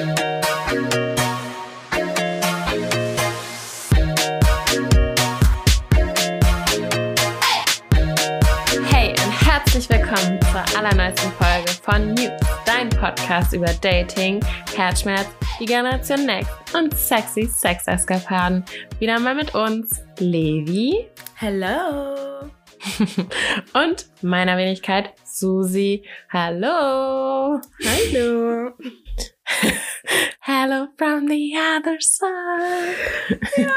Hey und herzlich willkommen zur allerneuesten Folge von News, dein Podcast über Dating, Herzschmerz, die Generation Next und sexy Sex-Eskapaden. Wieder mal mit uns, Levi Hello. und meiner Wenigkeit, Susi. Hallo. Hallo. Hello from the other side. Ja,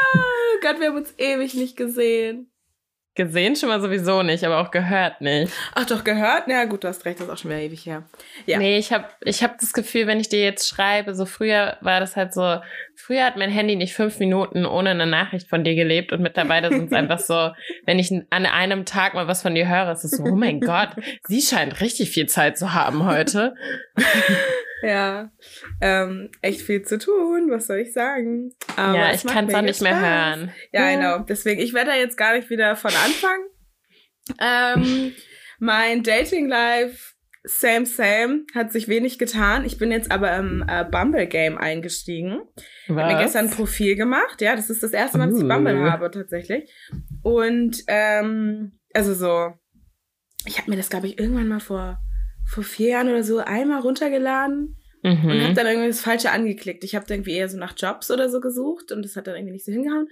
Gott, wir haben uns ewig nicht gesehen. Gesehen schon mal sowieso nicht, aber auch gehört nicht. Ach doch, gehört? Na gut, du hast recht, das ist auch schon wieder ewig her. Ja. Nee, ich habe ich hab das Gefühl, wenn ich dir jetzt schreibe, so früher war das halt so, früher hat mein Handy nicht fünf Minuten ohne eine Nachricht von dir gelebt und mittlerweile sind es einfach so, wenn ich an einem Tag mal was von dir höre, ist es so, oh mein Gott, sie scheint richtig viel Zeit zu haben heute. Ja, ähm, echt viel zu tun, was soll ich sagen? Aber ja, ich kann es auch nicht mehr Spaß. hören. Ja, genau. Deswegen, ich werde da jetzt gar nicht wieder von anfangen. Ähm, mein Dating Life, same, same, hat sich wenig getan. Ich bin jetzt aber im äh, Bumble Game eingestiegen. Ich habe mir Was? gestern ein Profil gemacht. Ja, das ist das erste Mal, dass ich Uh. Bumble habe, tatsächlich. Und, ähm, also so, ich habe mir das, glaube ich, irgendwann mal vor, vor vier Jahren oder so einmal runtergeladen und habe Mhm. dann irgendwie das Falsche angeklickt. Ich habe irgendwie eher so nach Jobs oder so gesucht und das hat dann irgendwie nicht so hingehauen.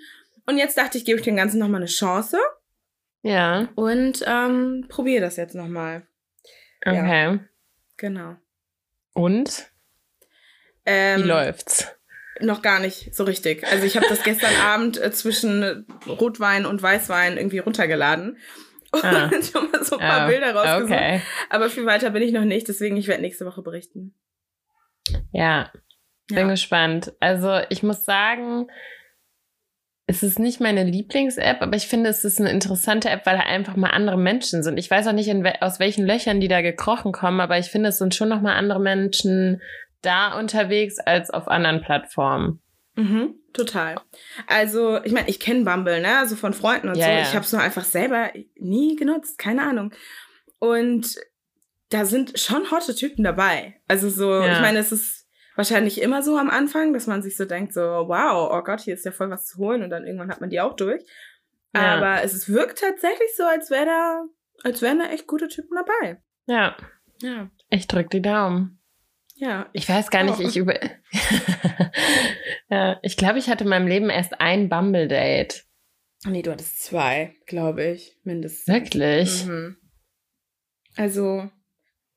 Und jetzt dachte ich, gebe ich dem Ganzen nochmal eine Chance Ja, und ähm, probiere das jetzt nochmal. Okay. Genau. Und? Ähm, Wie läuft's? Noch gar nicht so richtig. Also ich habe das gestern Abend äh, zwischen Rotwein und Weißwein irgendwie runtergeladen und Ah. schon mal so ein paar Ah, Bilder rausgesucht. Okay. Aber viel weiter bin ich noch nicht, deswegen ich werde nächste Woche berichten. Ja, bin Ja. gespannt. Also ich muss sagen, es ist nicht meine Lieblings-App, aber ich finde, es ist eine interessante App, weil da einfach mal andere Menschen sind. Ich weiß auch nicht, wel aus welchen Löchern die da gekrochen kommen, aber ich finde, es sind schon noch mal andere Menschen da unterwegs als auf anderen Plattformen. Mhm, total. Also, ich meine, ich kenne Bumble, ne? Also von Freunden und Ja, so. ja. Ich habe es nur einfach selber nie genutzt, keine Ahnung. Und da sind schon hotte Typen dabei. Also so, Ja. ich meine, es ist wahrscheinlich immer so am Anfang, dass man sich so denkt, so, wow, oh Gott, hier ist ja voll was zu holen und dann irgendwann hat man die auch durch. Ja. Aber es wirkt tatsächlich so, als wäre da, als wären da echt gute Typen dabei. Ja, Ja. ich drück die Daumen. Ja. Ich weiß gar nicht, auch. ich über. ja, ich glaube, ich hatte in meinem Leben erst ein Bumble-Date. Nee, du hattest zwei, glaube ich, mindestens. Wirklich? Mhm. Also,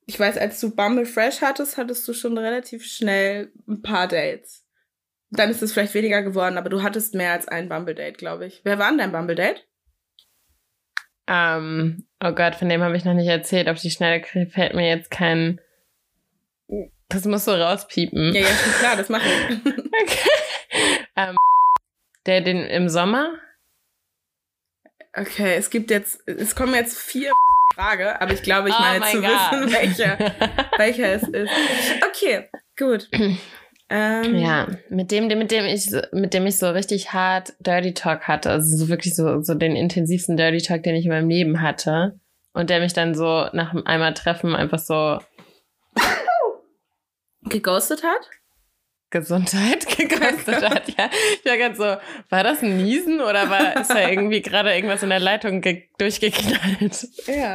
ich weiß, als du Bumble Fresh hattest, hattest du schon relativ schnell ein paar Dates. Dann ist es vielleicht weniger geworden, aber du hattest mehr als ein Bumble-Date, glaube ich. Wer war denn dein Bumble-Date? Ähm, oh Gott, von dem habe ich noch nicht erzählt. Auf die Schnelle fällt mir jetzt kein. Das musst du rauspiepen. Ja, ja, schon klar, das mache ich. Okay. ähm, der den im Sommer? Okay, es gibt jetzt, es kommen jetzt vier Frage, aber ich glaube, ich Oh meine mein zu Gott. wissen, welcher, welcher es ist. Okay, gut. Ähm, Ja, mit dem, mit dem ich, so- mit dem ich so richtig hart Dirty Talk hatte, also so wirklich so, so den intensivsten Dirty Talk, den ich in meinem Leben hatte. Und der mich dann so nach einmal Treffen einfach so Geghostet hat? Gesundheit gekostet hat. Ja, ich war ganz so, war das ein Niesen oder war ist da irgendwie gerade irgendwas in der Leitung ge- durchgeknallt? Ja.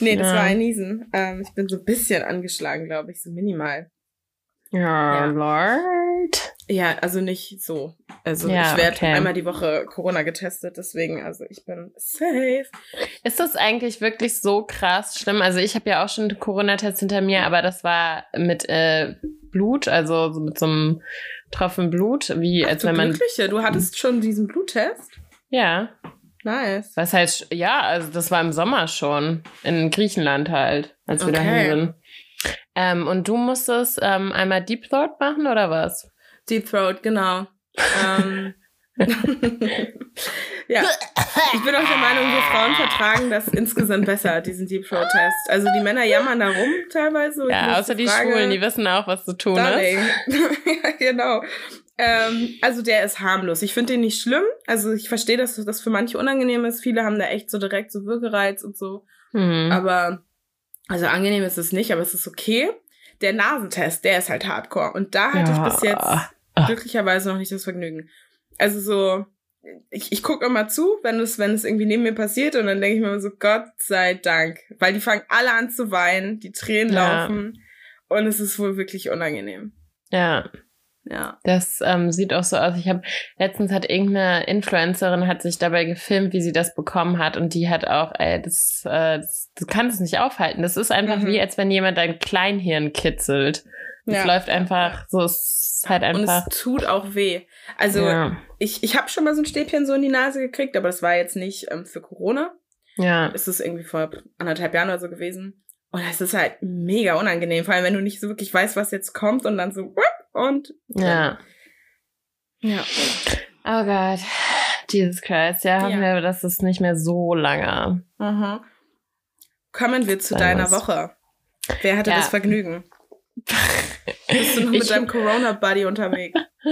Nee, das Ja. war ein Niesen. Ähm, ich bin so ein bisschen angeschlagen, glaube ich, so minimal. Ja, Ja. Lord. Ja, also nicht so. Also Ja, ich werde okay. einmal die Woche Corona getestet, deswegen, also ich bin safe. Ist das eigentlich wirklich so krass schlimm? Also ich habe ja auch schon einen Corona-Test hinter mir, aber das war mit äh, Blut, also so mit so einem Tropfen Blut, wie Ach, als du wenn man. Glückliche, du hattest schon diesen Bluttest? Ja. Nice. Was heißt, ja, also das war im Sommer schon. In Griechenland halt, als wir Okay. dahin sind. Ähm, und du musstest ähm, einmal Deep Throat machen oder was? Deep Throat, genau. ähm, ja, ich bin auch der Meinung, wir Frauen vertragen das insgesamt besser, diesen Deep Throat Test. Also die Männer jammern da rum teilweise. Ja, außer die frage, Schwulen, die wissen auch, was zu tun Darling. ist. ja, genau. Ähm, also der ist harmlos. Ich finde den nicht schlimm. Also ich verstehe, dass das für manche unangenehm ist. Viele haben da echt so direkt so Würgereiz und so. Hm. Aber, also angenehm ist es nicht, aber es ist okay. der Nasentest, der ist halt hardcore. Und da hatte ja. ich bis jetzt glücklicherweise noch nicht das Vergnügen. Also so, ich, ich gucke immer zu, wenn es, wenn es irgendwie neben mir passiert und dann denke ich mir immer so, Gott sei Dank. Weil die fangen alle an zu weinen, die Tränen ja. laufen und es ist wohl wirklich unangenehm. Ja. Ja. Das ähm, sieht auch so aus. Ich habe letztens hat irgendeine Influencerin hat sich dabei gefilmt, wie sie das bekommen hat und die hat auch, ey, das, äh, das du kannst es nicht aufhalten. Das ist einfach mhm. wie, als wenn jemand dein Kleinhirn kitzelt. Es ja. läuft einfach so, es ist halt einfach. Und es tut auch weh. Also ja. ich, ich habe schon mal so ein Stäbchen so in die Nase gekriegt, aber das war jetzt nicht ähm, für Corona. Ja. Es ist irgendwie vor anderthalb Jahren oder so gewesen. Und es ist halt mega unangenehm, vor allem wenn du nicht so wirklich weißt, was jetzt kommt und dann so und ja. Ja. Oh Gott. Jesus Christ. Ja, hoffen ja. wir, das ist nicht mehr so lange. Mhm. Kommen wir zu deiner Woche. Wer hatte ja. das Vergnügen? Bist du noch mit ich, deinem Corona-Buddy unterwegs?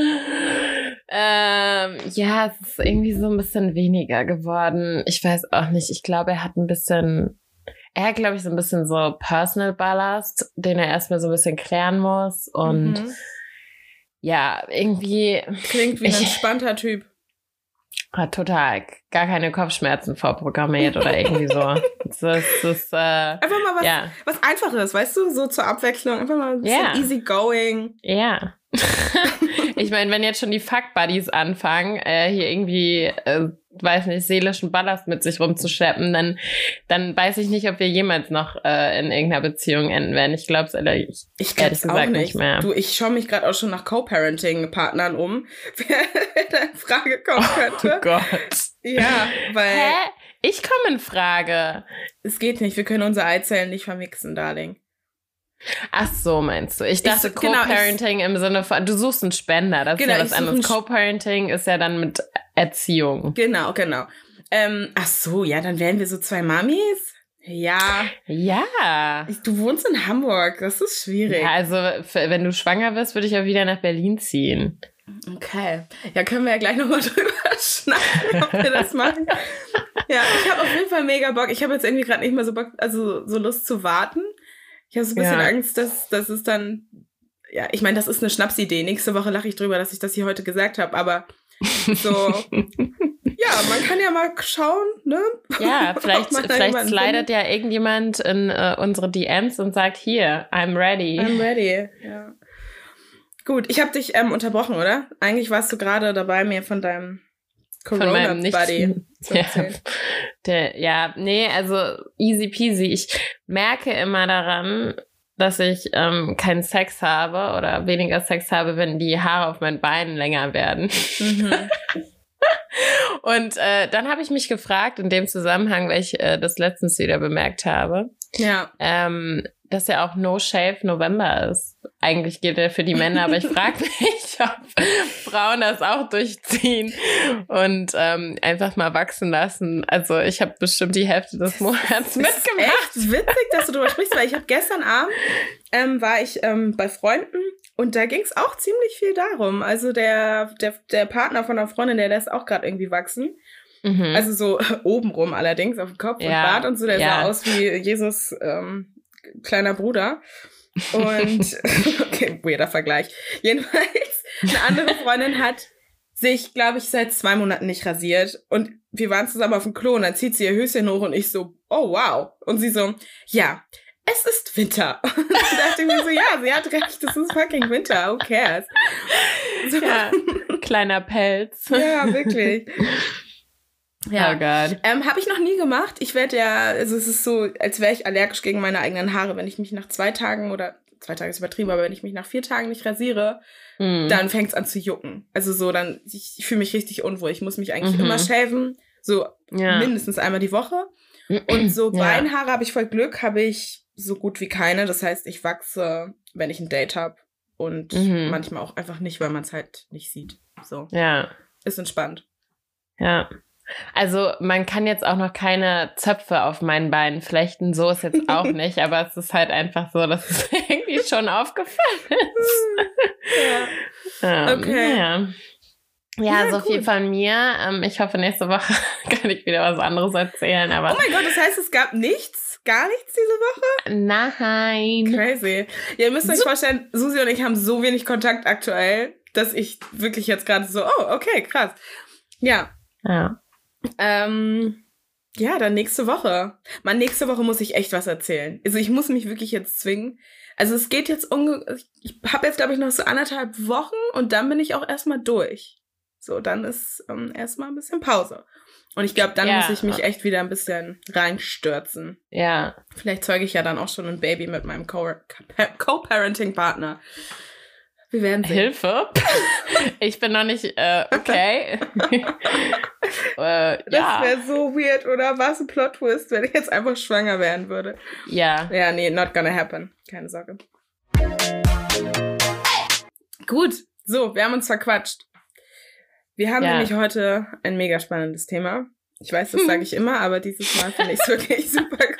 ähm, ja, es ist irgendwie so ein bisschen weniger geworden. Ich weiß auch nicht. Ich glaube, er hat ein bisschen, er hat, glaube ich, so ein bisschen so Personal Ballast, den er erstmal so ein bisschen klären muss. Und mhm. ja, irgendwie. Klingt wie ein entspannter Typ. Hat total gar keine Kopfschmerzen vorprogrammiert oder irgendwie so. Das ist, äh, einfach mal was, ja. was Einfaches, weißt du, so zur Abwechslung. Einfach mal ein bisschen ja. easy going. Ja. ich meine, wenn jetzt schon die Fuck Buddies anfangen, äh, hier irgendwie, äh, weiß nicht, seelischen Ballast mit sich rumzuschleppen, dann, dann weiß ich nicht, ob wir jemals noch äh, in irgendeiner Beziehung enden werden. Ich glaube es ehrlich, ich glaub's auch nicht. nicht mehr. Du, ich schaue mich gerade auch schon nach Co-Parenting-Partnern um, wer da in Frage kommen oh könnte. Oh Gott. Ja, weil. Hä? Ich komme in Frage. Es geht nicht, wir können unsere Eizellen nicht vermixen, Darling. Ach so, meinst du? Ich dachte ich, genau, Co-Parenting genau, im Sinne von, du suchst einen Spender, das genau, ist ja was anderes. Co-Parenting ist ja dann mit Erziehung. Genau, genau. Ähm, ach so, ja, dann wären wir so zwei Mamis. Ja. Ja. Du wohnst in Hamburg, das ist schwierig. Ja, also wenn du schwanger wirst, würde ich auch wieder nach Berlin ziehen. Okay. Ja, können wir ja gleich nochmal drüber schnacken, ob wir das machen. ja, ich habe auf jeden Fall mega Bock. Ich habe jetzt irgendwie gerade nicht mehr so Bock, also so Lust zu warten. Ich habe so ein bisschen ja. Angst, dass, dass es dann, ja, ich meine, das ist eine Schnapsidee. Nächste Woche lache ich drüber, dass ich das hier heute gesagt habe, aber so, ja, man kann ja mal schauen, ne? Ja, vielleicht, vielleicht slidet ja irgendjemand in uh, unsere DMs und sagt, hier, I'm ready. I'm ready, ja. Gut, ich habe dich ähm, unterbrochen, oder? Eigentlich warst du gerade dabei, mir von deinem Corona-Buddy zu erzählen. Ja, der, ja, nee, also easy peasy. Ich merke immer daran, dass ich ähm, keinen Sex habe oder weniger Sex habe, wenn die Haare auf meinen Beinen länger werden. Mhm. Und äh, dann habe ich mich gefragt, in dem Zusammenhang, weil ich äh, das letztens wieder bemerkt habe, ja. ähm, dass ja auch No Shave November ist. Eigentlich gilt er für die Männer, aber ich frage mich, ob Frauen das auch durchziehen und ähm, einfach mal wachsen lassen. Also ich habe bestimmt die Hälfte des Monats mitgemacht. Echt witzig, dass du darüber sprichst, weil ich habe gestern Abend ähm, war ich ähm, bei Freunden und da ging es auch ziemlich viel darum. Also der, der, der Partner von einer Freundin, der lässt auch gerade irgendwie wachsen. Mhm. Also so obenrum allerdings auf dem Kopf ja. und Bart und so, der ja. sah aus wie Jesus ähm, kleiner Bruder. Und, okay, weirder Vergleich. Jedenfalls, eine andere Freundin hat sich, glaube ich, seit zwei Monaten nicht rasiert. Und wir waren zusammen auf dem Klo und dann zieht sie ihr Höschen hoch und ich so, oh wow. Und sie so, ja, es ist Winter. Und dann dachte ich mir so, ja, sie hat recht, es ist fucking Winter, who cares? So. Ja, kleiner Pelz. Ja, wirklich. Ja, oh Gott. Ähm, Habe ich noch nie gemacht. Ich werde ja, also es ist so, als wäre ich allergisch gegen meine eigenen Haare, wenn ich mich nach zwei Tagen oder zwei Tage ist übertrieben, aber wenn ich mich nach vier Tagen nicht rasiere, mm. dann fängt es an zu jucken. Also so, dann, ich, ich fühle mich richtig unwohl. Ich muss mich eigentlich mhm. immer shaven, so ja. mindestens einmal die Woche. Und so ja. Beinhaare habe ich voll Glück, habe ich so gut wie keine. Das heißt, ich wachse, wenn ich ein Date habe und mhm. manchmal auch einfach nicht, weil man es halt nicht sieht. So. Ja. Ist entspannt. Ja. Also man kann jetzt auch noch keine Zöpfe auf meinen Beinen flechten, so ist jetzt auch nicht, aber es ist halt einfach so, dass es irgendwie schon aufgefallen ist. ja. Ähm, okay. Ja. Ja, ja so gut. viel von mir. Ähm, ich hoffe, nächste Woche kann ich wieder was anderes erzählen. Aber oh mein Gott, das heißt, es gab nichts Gar nichts diese Woche? Nein. Crazy. Ja, ihr müsst euch vorstellen, Susi und ich haben so wenig Kontakt aktuell, dass ich wirklich jetzt gerade so, oh, okay, krass. Ja. Ja. Ähm, ja, dann nächste Woche. Mann, nächste Woche muss ich echt was erzählen. Also ich muss mich wirklich jetzt zwingen. Also es geht jetzt unge ich habe jetzt glaube ich noch so anderthalb Wochen und dann bin ich auch erstmal durch. So, dann ist ähm, erstmal ein bisschen Pause. Und ich glaube, dann Ja. muss ich mich echt wieder ein bisschen reinstürzen. Ja. Vielleicht zeuge ich ja dann auch schon ein Baby mit meinem Co- Co-Parenting-Partner. Wir werden sehen. Hilfe. Ich bin noch nicht, äh, okay. äh, Das ja. wäre so weird, oder? Was ein Plot-Twist, wenn ich jetzt einfach schwanger werden würde. Ja. Ja, nee, not gonna happen. Keine Sorge. Gut, so, wir haben uns verquatscht. Wir haben Ja. nämlich heute ein mega spannendes Thema. Ich weiß, das sage ich immer, aber dieses Mal finde ich es wirklich super gut.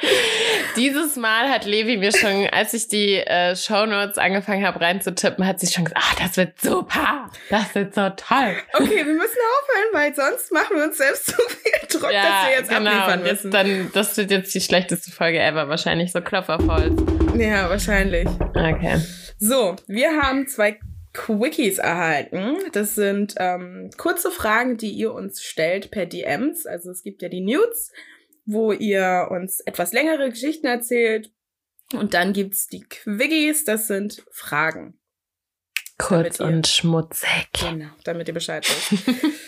Dieses Mal hat Levi mir schon, als ich die äh, Shownotes angefangen habe reinzutippen, hat sie schon gesagt, ah, das wird super. Das wird so toll. Okay, wir müssen aufhören, weil sonst machen wir uns selbst zu viel Druck, dass wir jetzt genau. abliefern Und jetzt müssen. dann, das wird jetzt die schlechteste Folge ever. Wahrscheinlich so Klopferholz. Ja, wahrscheinlich. Okay. So, wir haben zwei Quickies erhalten. Das sind ähm, kurze Fragen, die ihr uns stellt per DMs. Also es gibt ja die Nudes, wo ihr uns etwas längere Geschichten erzählt. Und dann gibt's die Quickies, das sind Fragen. Kurz ihr- und schmutzig. Genau, damit ihr Bescheid wisst.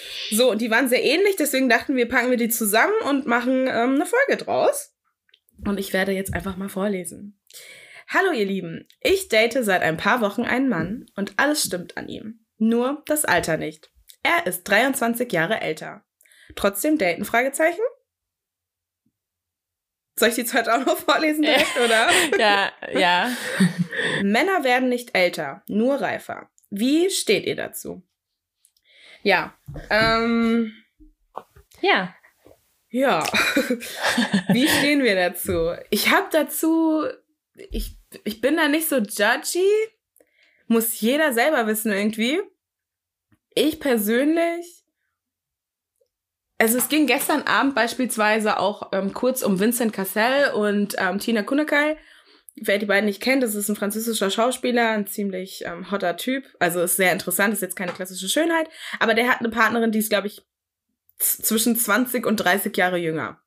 so, und die waren sehr ähnlich, deswegen dachten wir, packen wir die zusammen und machen ähm, eine Folge draus. Und ich werde jetzt einfach mal vorlesen. Hallo ihr Lieben, ich date seit ein paar Wochen einen Mann und alles stimmt an ihm. Nur das Alter nicht. Er ist 23 Jahre älter. Trotzdem daten? Fragezeichen? Soll ich die zweite auch noch vorlesen direkt, oder? Ja, ja. Männer werden nicht älter, nur reifer. Wie steht ihr dazu? Ja, ähm, Ja. ja. Wie stehen wir dazu? Ich habe dazu, ich, ich bin da nicht so judgy. Muss jeder selber wissen irgendwie. Ich persönlich, also es ging gestern Abend beispielsweise auch ähm, kurz um Vincent Cassel und ähm, Tina Kunekai. Wer die beiden nicht kennt, das ist ein französischer Schauspieler, ein ziemlich ähm, hotter Typ. Also ist sehr interessant, ist jetzt keine klassische Schönheit. Aber der hat eine Partnerin, die ist, glaube ich, zwischen 20 und 30 Jahre jünger.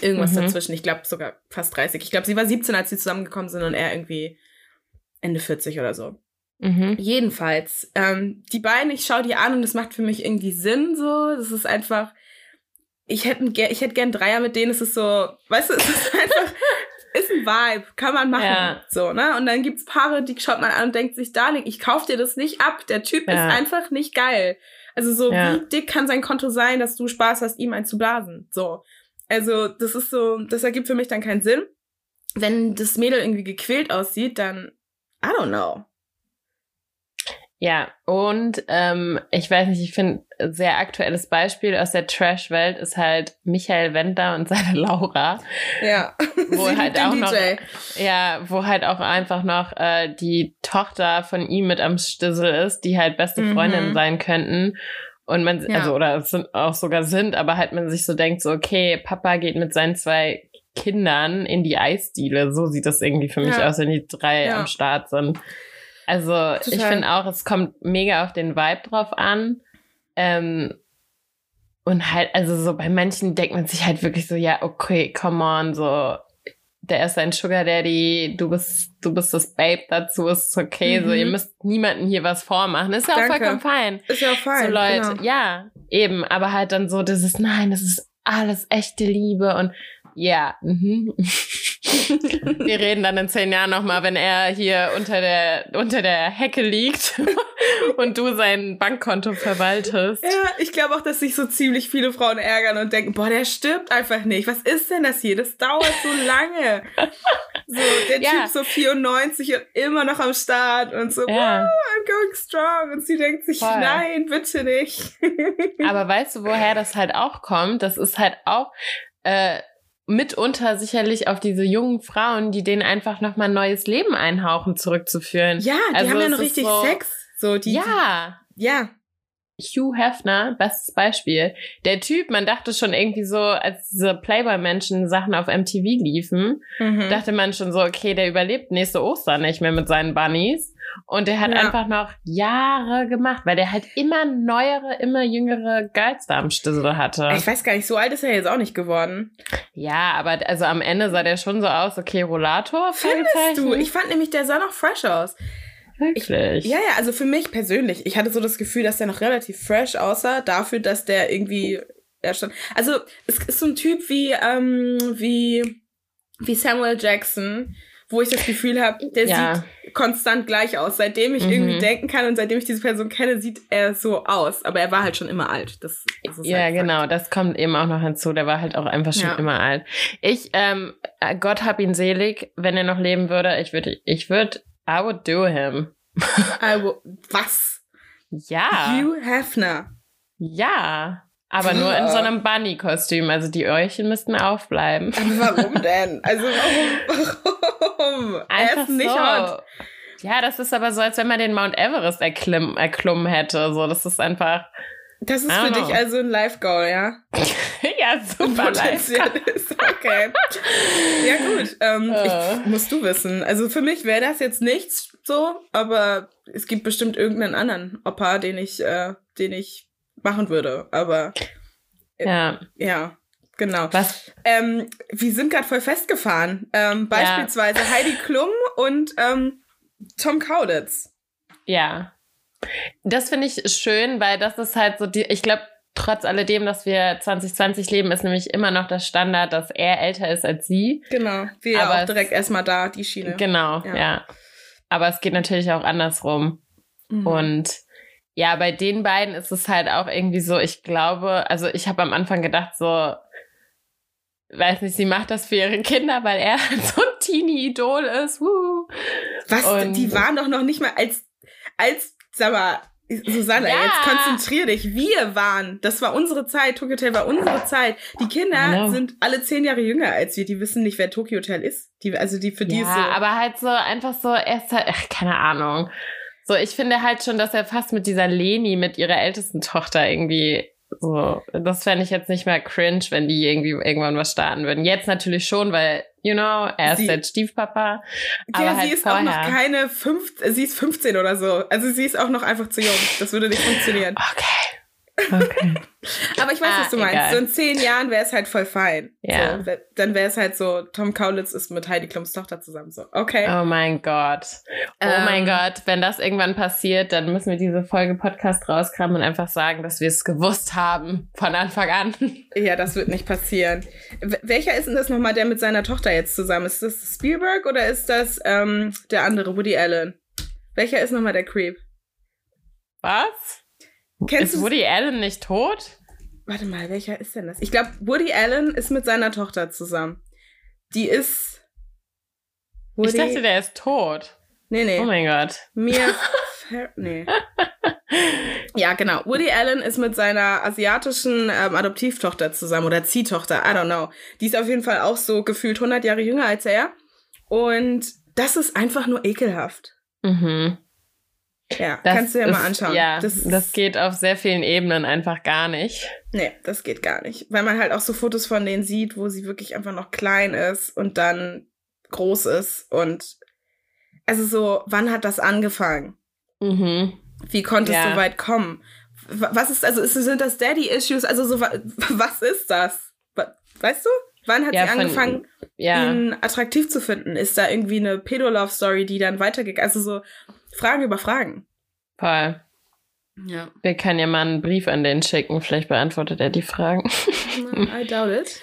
Irgendwas Mhm. dazwischen. Ich glaube sogar fast 30. Ich glaube, sie war 17, als sie zusammengekommen sind und er irgendwie Ende 40 oder so. Mhm. Jedenfalls, ähm, die beiden, ich schaue die an und das macht für mich irgendwie Sinn so. Das ist einfach, ich hätte ich hätte gern Dreier mit denen. Es ist so, weißt du, es ist einfach, ist ein Vibe, kann man machen. Ja. So, ne? Und dann gibt's Paare, die schaut man an und denkt sich, Darling, ich kauf dir das nicht ab. Der Typ Ja. ist einfach nicht geil. Also so, Ja. wie dick kann sein Konto sein, dass du Spaß hast, ihm einen zu blasen? So. Also, das ist so, das ergibt für mich dann keinen Sinn. Wenn das Mädel irgendwie gequält aussieht, dann, I don't know. Ja, und ähm, ich weiß nicht, ich finde, sehr aktuelles Beispiel aus der Trash-Welt ist halt Michael Wendler und seine Laura. Ja. Wo Sie halt auch noch-. Ja, wo halt auch einfach noch äh, die Tochter von ihm mit am Stissel ist, die halt beste Mhm. Freundinnen sein könnten. Und man, Ja. also, oder es sind auch sogar sind, aber halt man sich so denkt, so, okay, Papa geht mit seinen zwei Kindern in die Eisdiele. So sieht das irgendwie für mich Ja. aus, wenn die drei Ja. am Start sind. Also, ich Total. finde auch, es kommt mega auf den Vibe drauf an. Ähm, und halt, also so bei manchen denkt man sich halt wirklich so, ja, okay, come on, so, der ist ein Sugar Daddy, du bist, du bist das Babe dazu, ist okay, so, Mhm. ihr müsst niemandem hier was vormachen, ist ja auch Danke. vollkommen fein. Ist ja auch fein. so Leute, genau. ja, eben, aber halt dann so dieses, nein, das ist alles echte Liebe und ja, mhm. Wir reden dann in zehn Jahren nochmal, wenn er hier unter der, unter der Hecke liegt und du sein Bankkonto verwaltest. Ja, ich glaube auch, dass sich so ziemlich viele Frauen ärgern und denken, boah, der stirbt einfach nicht. Was ist denn das hier? Das dauert so lange. So, der Ja. Typ so 94 und immer noch am Start und so, Ja. wow, I'm going strong. Und sie denkt sich, Voll. nein, bitte nicht. Aber weißt du, woher das halt auch kommt? Das ist halt auch äh, mitunter sicherlich auf diese jungen Frauen, die denen einfach nochmal ein neues Leben einhauchen, zurückzuführen. Ja, die Also haben ja noch richtig so- Sex. So, die, ja, ja, Hugh Hefner, bestes Beispiel. Der Typ, man dachte schon irgendwie so, als diese Playboy-Menschen Sachen auf MTV liefen, mhm. dachte man schon so, okay, der überlebt nächste Ostern nicht mehr mit seinen Bunnies. Und der hat ja. einfach noch Jahre gemacht, weil der halt immer neuere, immer jüngere Girls da am Stissel hatte. Ich weiß gar nicht, so alt ist er jetzt auch nicht geworden. Ja, aber also am Ende sah der schon so aus, okay, Rollator. Findest du? Ich fand nämlich, der sah noch fresh aus. Wirklich? Ich, ja, ja, also für mich persönlich, ich hatte so das Gefühl, dass der noch relativ fresh aussah, dafür, dass der irgendwie er stand. Also, es ist so ein Typ wie, ähm, wie, wie Samuel Jackson, wo ich das Gefühl habe, der ja. sieht konstant gleich aus. Seitdem ich mhm. irgendwie denken kann und seitdem ich diese Person kenne, sieht er so aus. Aber er war halt schon immer alt. Das, das ja, halt genau. Das kommt eben auch noch hinzu. Der war halt auch einfach schon ja. immer alt. Ich, ähm, Gott hab ihn selig, wenn er noch leben würde. Ich würde, ich würde, I would do him. I would, was? Ja. Hugh Hefner. Ja. Aber nur in so einem Bunny-Kostüm. Also die Öhrchen müssten aufbleiben. Warum denn? Also warum? warum? Einfach er ist nicht so. hot. Ja, das ist aber so, als wenn man den Mount Everest erklimm, erklommen hätte. So, das ist einfach. Das ist für know. dich also ein Live-Goal, ja? ja, super live ist. Okay. ja, gut. Ähm, uh. ich, musst du wissen. Also für mich wäre das jetzt nichts so, aber es gibt bestimmt irgendeinen anderen Opa, den ich, äh, den ich machen würde. Aber äh, ja. ja. Genau. Was? Ähm, wir sind gerade voll festgefahren. Ähm, beispielsweise ja. Heidi Klum und ähm, Tom Kaulitz. Ja. Das finde ich schön, weil das ist halt so die, ich glaube, trotz alledem, dass wir 2020 leben, ist nämlich immer noch das Standard, dass er älter ist als sie. Genau. Wir Aber auch direkt erstmal da, die Schiene. Genau, ja. ja. Aber es geht natürlich auch andersrum. Mhm. Und ja, bei den beiden ist es halt auch irgendwie so, ich glaube, also ich habe am Anfang gedacht, so, weiß nicht, sie macht das für ihre Kinder, weil er so ein Teenie-Idol ist. Woo. Was? Und die waren doch noch nicht mal als, als, sag mal, Susanne, ja. jetzt konzentrier dich. Wir waren, das war unsere Zeit, Tokyo Hotel war unsere Zeit. Die Kinder sind alle zehn Jahre jünger als wir, die wissen nicht, wer Tokyo Hotel ist. Die, also die für die ja, ist so. aber halt so einfach so, erst halt, ach, keine Ahnung. So, ich finde halt schon, dass er fast mit dieser Leni, mit ihrer ältesten Tochter irgendwie so, das fände ich jetzt nicht mehr cringe, wenn die irgendwie irgendwann was starten würden. Jetzt natürlich schon, weil, you know, er ist sie, der Stiefpapa. Ja, aber sie halt ist vorher. auch noch keine fünf, sie ist 15 oder so. Also sie ist auch noch einfach zu jung. Das würde nicht funktionieren. Okay. Okay. Aber ich weiß, ah, was du meinst. Egal. So in zehn Jahren wäre es halt voll fein. Ja. So, dann wäre es halt so, Tom Kaulitz ist mit Heidi Klums Tochter zusammen. So, okay. Oh mein Gott. Oh ähm, mein Gott. Wenn das irgendwann passiert, dann müssen wir diese Folge Podcast rauskramen und einfach sagen, dass wir es gewusst haben von Anfang an. Ja, das wird nicht passieren. W welcher ist denn das nochmal, der mit seiner Tochter jetzt zusammen ist? Ist das Spielberg oder ist das ähm, der andere, Woody Allen? Welcher ist nochmal der Creep? Was? Kennst ist Woody Allen nicht tot? Warte mal, welcher ist denn das? Ich glaube, Woody Allen ist mit seiner Tochter zusammen. Die ist. Woody... Ich dachte, der ist tot. Nee, nee. Oh mein Gott. Mir. nee. ja, genau. Woody Allen ist mit seiner asiatischen ähm, Adoptivtochter zusammen oder Ziehtochter, I don't know. Die ist auf jeden Fall auch so gefühlt 100 Jahre jünger als er. Und das ist einfach nur ekelhaft. Mhm. Ja, das kannst du ja ist, mal anschauen. Ja, das, das geht auf sehr vielen Ebenen einfach gar nicht. Nee, das geht gar nicht. Weil man halt auch so Fotos von denen sieht, wo sie wirklich einfach noch klein ist und dann groß ist. Und also so, wann hat das angefangen? Mhm. Wie konntest ja. du weit kommen? Was ist, also sind das Daddy-Issues? Also so, was ist das? Weißt du? Wann hat ja, sie angefangen, von, ja. ihn attraktiv zu finden? Ist da irgendwie eine Pedo-Love-Story, die dann weitergeht? Also so, Fragen über Fragen. Voll. Ja. Wir können ja mal einen Brief an den schicken, vielleicht beantwortet er die Fragen. I doubt it.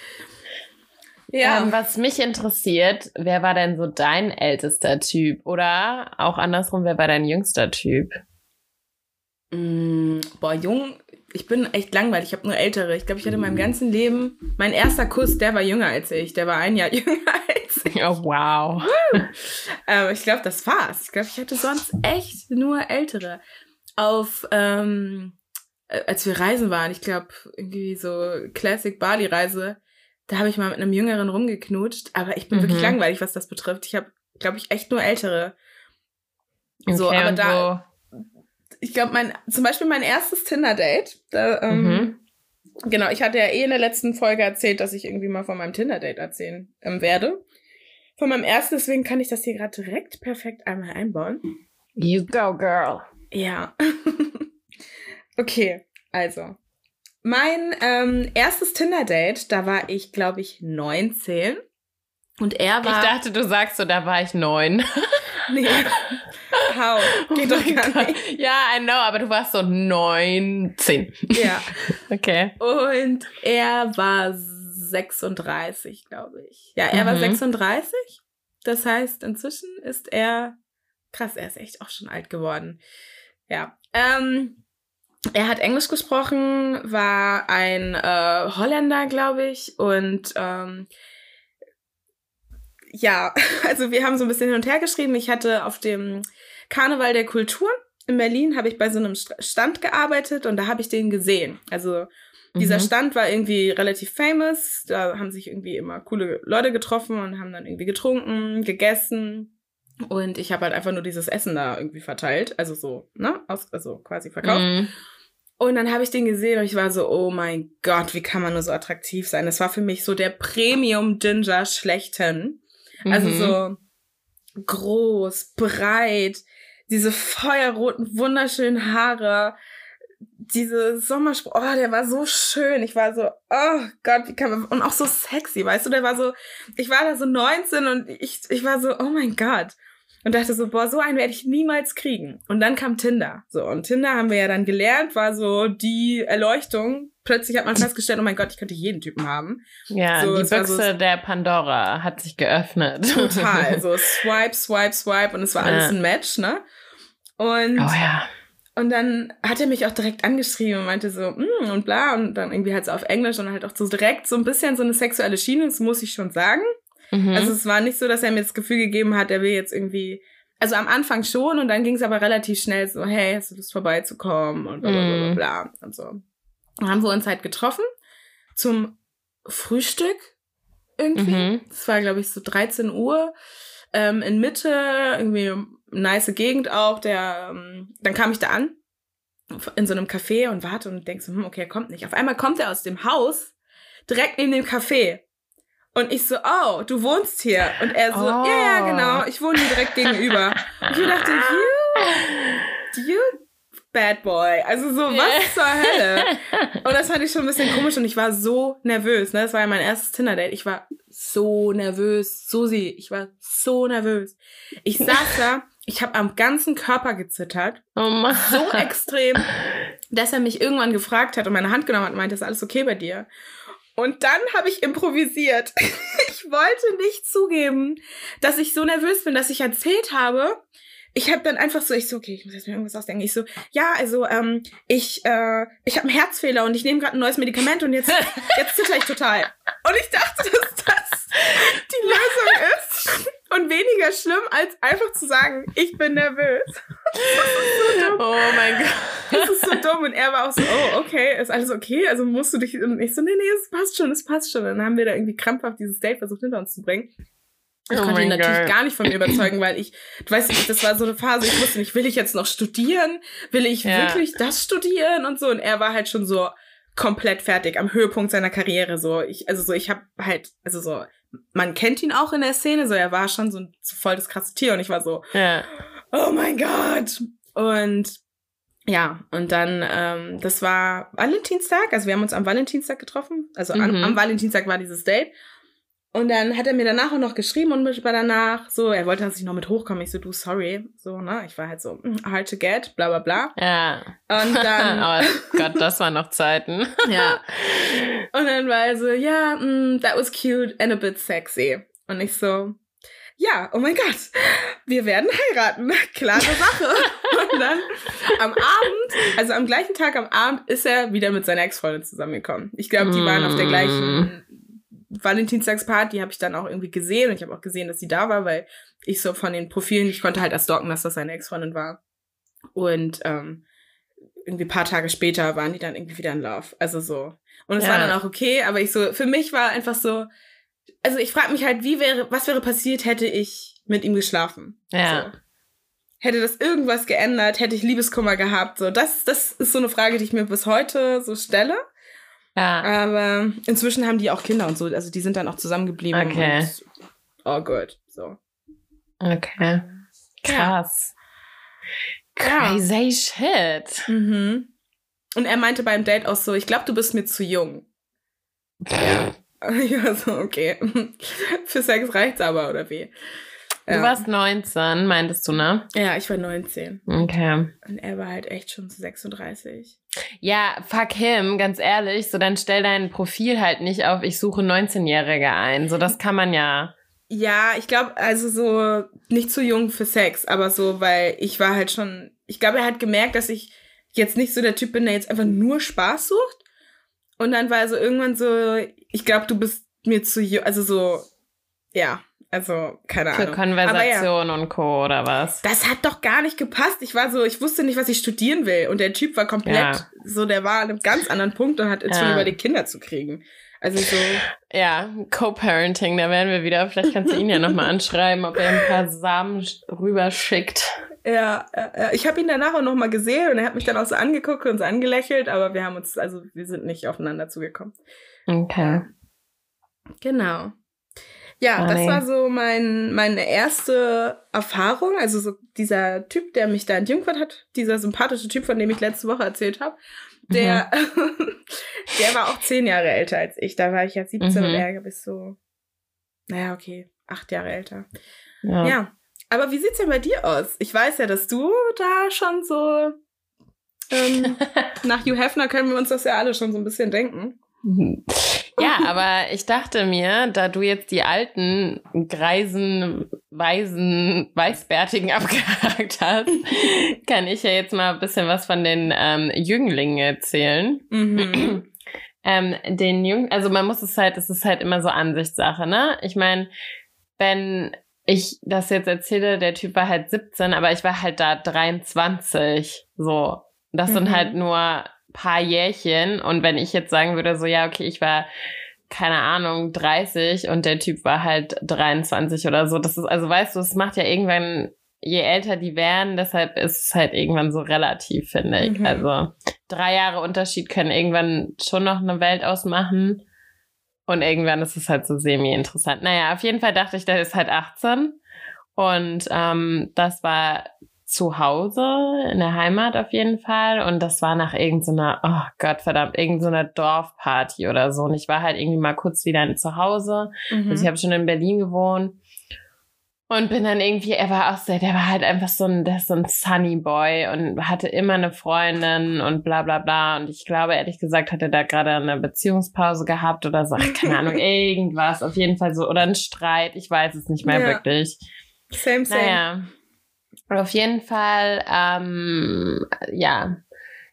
Ja. Ähm, was mich interessiert, wer war denn so dein ältester Typ? Oder auch andersrum, wer war dein jüngster Typ? Mm, boah, jung, ich bin echt langweilig. Ich habe nur ältere. Ich glaube, ich hatte in meinem ganzen Leben, mein erster Kuss, der war jünger als ich. Der war ein Jahr jünger als ich. Oh, wow. ähm, ich glaube, das war's. Ich glaube, ich hatte sonst echt nur ältere. Auf, ähm, äh, als wir reisen waren, ich glaube, irgendwie so Classic Bali-Reise, da habe ich mal mit einem Jüngeren rumgeknutscht. Aber ich bin mhm. wirklich langweilig, was das betrifft. Ich habe, glaube ich, echt nur ältere. Okay, so, aber da. Ich glaube, mein, zum Beispiel mein erstes Tinder-Date, da, ähm, mhm. genau, ich hatte ja eh in der letzten Folge erzählt, dass ich irgendwie mal von meinem Tinder-Date erzählen ähm, werde. Von meinem ersten, deswegen kann ich das hier gerade direkt perfekt einmal einbauen. You go, girl. Ja. okay, also. Mein ähm, erstes Tinder-Date, da war ich, glaube ich, 19. Und er war. Ich dachte, du sagst so, da war ich neun. nee. How? Geht oh doch gar nicht. Ja, I know, aber du warst so 19. Ja. okay. Und er war 36, glaube ich. Ja, er mhm. war 36. Das heißt, inzwischen ist er. Krass, er ist echt auch schon alt geworden. Ja. Ähm, er hat Englisch gesprochen, war ein äh, Holländer, glaube ich, und ähm, ja, also wir haben so ein bisschen hin und her geschrieben. Ich hatte auf dem Karneval der Kulturen in Berlin, habe ich bei so einem Stand gearbeitet und da habe ich den gesehen. Also dieser mhm. Stand war irgendwie relativ famous. Da haben sich irgendwie immer coole Leute getroffen und haben dann irgendwie getrunken, gegessen. Und ich habe halt einfach nur dieses Essen da irgendwie verteilt. Also so, ne? Aus, also quasi verkauft. Mhm. Und dann habe ich den gesehen und ich war so, oh mein Gott, wie kann man nur so attraktiv sein? Das war für mich so der Premium Ginger schlechthin. Also mhm. so groß, breit, diese feuerroten, wunderschönen Haare, diese Sommerspruch, oh, der war so schön. Ich war so, oh Gott, wie kann man, und auch so sexy, weißt du, der war so, ich war da so 19 und ich, ich war so, oh mein Gott und dachte so, boah, so einen werde ich niemals kriegen. Und dann kam Tinder. So, und Tinder haben wir ja dann gelernt, war so die Erleuchtung. Plötzlich hat man festgestellt, oh mein Gott, ich könnte jeden Typen haben. Ja, so, die Büchse so, der Pandora hat sich geöffnet. Total. So swipe, swipe, swipe und es war alles ja. ein Match, ne? Und, oh ja. Und dann hat er mich auch direkt angeschrieben und meinte so, mm, und bla, und dann irgendwie halt so auf Englisch und halt auch so direkt so ein bisschen so eine sexuelle Schiene, das muss ich schon sagen. Mhm. Also es war nicht so, dass er mir das Gefühl gegeben hat, er will jetzt irgendwie. Also am Anfang schon und dann ging es aber relativ schnell so, hey, hast du Lust vorbeizukommen und bla bla bla, mhm. bla und so. Dann haben wir uns halt getroffen zum Frühstück irgendwie. Mhm. Das war, glaube ich, so 13 Uhr. Ähm, in Mitte, irgendwie nice Gegend auch. Der, ähm, dann kam ich da an in so einem Café und warte und denk so, hm, okay, er kommt nicht. Auf einmal kommt er aus dem Haus direkt neben dem Café. Und ich so, oh, du wohnst hier. Und er so, ja, oh. ja, genau, ich wohne hier direkt gegenüber. Und ich dachte, you, you bad boy. Also so, was zur Hölle? Und das fand ich schon ein bisschen komisch und ich war so nervös. Ne? Das war ja mein erstes Tinder-Date. Ich war so nervös. Susi, ich war so nervös. Ich saß da, ich habe am ganzen Körper gezittert. Oh Mann. So extrem, dass er mich irgendwann gefragt hat und meine Hand genommen hat und meinte, ist alles okay bei dir? Und dann habe ich improvisiert. ich wollte nicht zugeben, dass ich so nervös bin, dass ich erzählt habe. Ich habe dann einfach so, ich so, okay, ich muss jetzt mir irgendwas ausdenken. Ich so, ja, also ähm, ich, äh, ich habe einen Herzfehler und ich nehme gerade ein neues Medikament und jetzt, jetzt zitter ich total. Und ich dachte, dass das die Lösung ist und weniger schlimm, als einfach zu sagen, ich bin nervös. So oh mein Gott. Das ist so dumm. Und er war auch so, oh, okay, ist alles okay? Also musst du dich. Und ich so, nee, nee, es passt schon, es passt schon. Und dann haben wir da irgendwie krampfhaft dieses Date versucht hinter uns zu bringen. Ich oh konnte ihn natürlich God. gar nicht von mir überzeugen, weil ich, du weißt, das war so eine Phase, ich wusste nicht, will ich jetzt noch studieren? Will ich ja. wirklich das studieren und so? Und er war halt schon so komplett fertig, am Höhepunkt seiner Karriere. So, ich, also so, ich habe halt, also so, man kennt ihn auch in der Szene, so er war schon so, ein, so voll das krasse Tier und ich war so, ja. oh mein Gott. Und ja, und dann, ähm, das war Valentinstag, also wir haben uns am Valentinstag getroffen, also mhm. am, am Valentinstag war dieses Date und dann hat er mir danach auch noch geschrieben unmittelbar danach, so, er wollte, dass ich noch mit hochkomme. Ich so, du, sorry. So, ne? Ich war halt so, mm, hard to get, bla bla bla. Ja. Und dann. Aber Gott, das waren noch Zeiten. ja. Und dann war er so, ja, mm, that was cute and a bit sexy. Und ich so, ja, oh mein Gott, wir werden heiraten. Klare Sache. Und dann am Abend, also am gleichen Tag am Abend, ist er wieder mit seiner Ex-Freundin zusammengekommen. Ich glaube, die waren auf der gleichen mm. Valentinstagsparty habe ich dann auch irgendwie gesehen und ich habe auch gesehen, dass sie da war, weil ich so von den Profilen, ich konnte halt erst docken, dass das seine Ex-Freundin war. Und ähm, irgendwie paar Tage später waren die dann irgendwie wieder in Love. Also so. Und es ja. war dann auch okay, aber ich so, für mich war einfach so, also ich frage mich halt, wie wäre, was wäre passiert, hätte ich mit ihm geschlafen? Ja. So. Hätte das irgendwas geändert? Hätte ich Liebeskummer gehabt? So, das, das ist so eine Frage, die ich mir bis heute so stelle. Ja. Aber inzwischen haben die auch Kinder und so. Also die sind dann auch zusammengeblieben. Okay. Und, oh gut. So. Okay. Krass. Ja. Crazy shit. Mhm. Und er meinte beim Date auch so, ich glaube, du bist mir zu jung. Ja. Ich war so, okay. Für Sex reicht's aber, oder wie? Du Ja. warst 19, meintest du, ne? Ja, ich war 19. Okay. Und er war halt echt schon 36. Ja, fuck him, ganz ehrlich. So, dann stell dein Profil halt nicht auf, ich suche 19-Jährige ein. So, das kann man ja. Ja, ich glaube, also so nicht zu jung für Sex, aber so, weil ich war halt schon, ich glaube, er hat gemerkt, dass ich jetzt nicht so der Typ bin, der jetzt einfach nur Spaß sucht. Und dann war er so irgendwann so, ich glaube, du bist mir zu jung, also so, ja, also keine Für Ahnung. Ja, Konversation und Co. oder was? das hat doch gar nicht gepasst. Ich war so, ich wusste nicht, was ich studieren will. Und der Typ war komplett Ja. so, der war an einem ganz anderen Punkt und hat jetzt schon Ja. über die Kinder zu kriegen. Also so, Ja, Co-Parenting, da werden wir wieder. Vielleicht kannst du ihn ja nochmal anschreiben, ob er ein paar Samen rüberschickt. Ja, ja, ja. ich habe ihn danach auch noch mal gesehen und er hat mich dann auch so angeguckt und so angelächelt, aber wir haben uns, also wir sind nicht aufeinander zugekommen. Okay. Genau. Ja, das Funny. war so mein, meine erste Erfahrung. Also so dieser Typ, der mich da entjungfert hat, dieser sympathische Typ, von dem ich letzte Woche erzählt habe, der, der war auch zehn Jahre älter als ich. Da war ich ja 17 und Mhm. er bis so, naja, okay, acht Jahre älter. Ja. Ja. Aber wie sieht's denn bei dir aus? Ich weiß ja, dass du da schon so ähm, nach Hugh Hefner können wir uns das ja alle schon so ein bisschen denken. Ja, aber ich dachte mir, da du jetzt die alten, greisen, weisen, weißbärtigen abgehakt hast, kann ich ja jetzt mal ein bisschen was von den ähm, Jünglingen erzählen. Mhm. ähm, den Jungen, also man muss es halt, es ist halt immer so Ansichtssache, ne? Ich meine, wenn ich das jetzt erzähle, der Typ war halt 17, aber ich war halt da 23, so. Das sind Mhm. halt nur paar Jährchen und wenn ich jetzt sagen würde, so, ja, okay, ich war keine Ahnung, 30 und der Typ war halt 23 oder so. Das ist, also weißt du, es macht ja irgendwann, je älter die werden, deshalb ist es halt irgendwann so relativ, finde ich. Mhm. Also drei Jahre Unterschied können irgendwann schon noch eine Welt ausmachen. Und irgendwann ist es halt so semi-interessant. Naja, auf jeden Fall dachte ich, der ist halt 18. Und ähm, das war zu Hause, in der Heimat auf jeden Fall. Und das war nach irgendeiner, oh Gott verdammt, irgendeiner Dorfparty oder so. Und ich war halt irgendwie mal kurz wieder zu Hause. Mhm. Also ich habe schon in Berlin gewohnt. Und bin dann irgendwie, er war auch sehr, der war halt einfach so ein, der so ein Sunny Boy und hatte immer eine Freundin und bla bla bla. Und ich glaube, ehrlich gesagt, hat er da gerade eine Beziehungspause gehabt oder so, ach, keine Ahnung, irgendwas. Auf jeden Fall so, oder ein Streit, ich weiß es nicht mehr Ja. wirklich. Same, same. Naja. Auf jeden Fall, ähm, ja,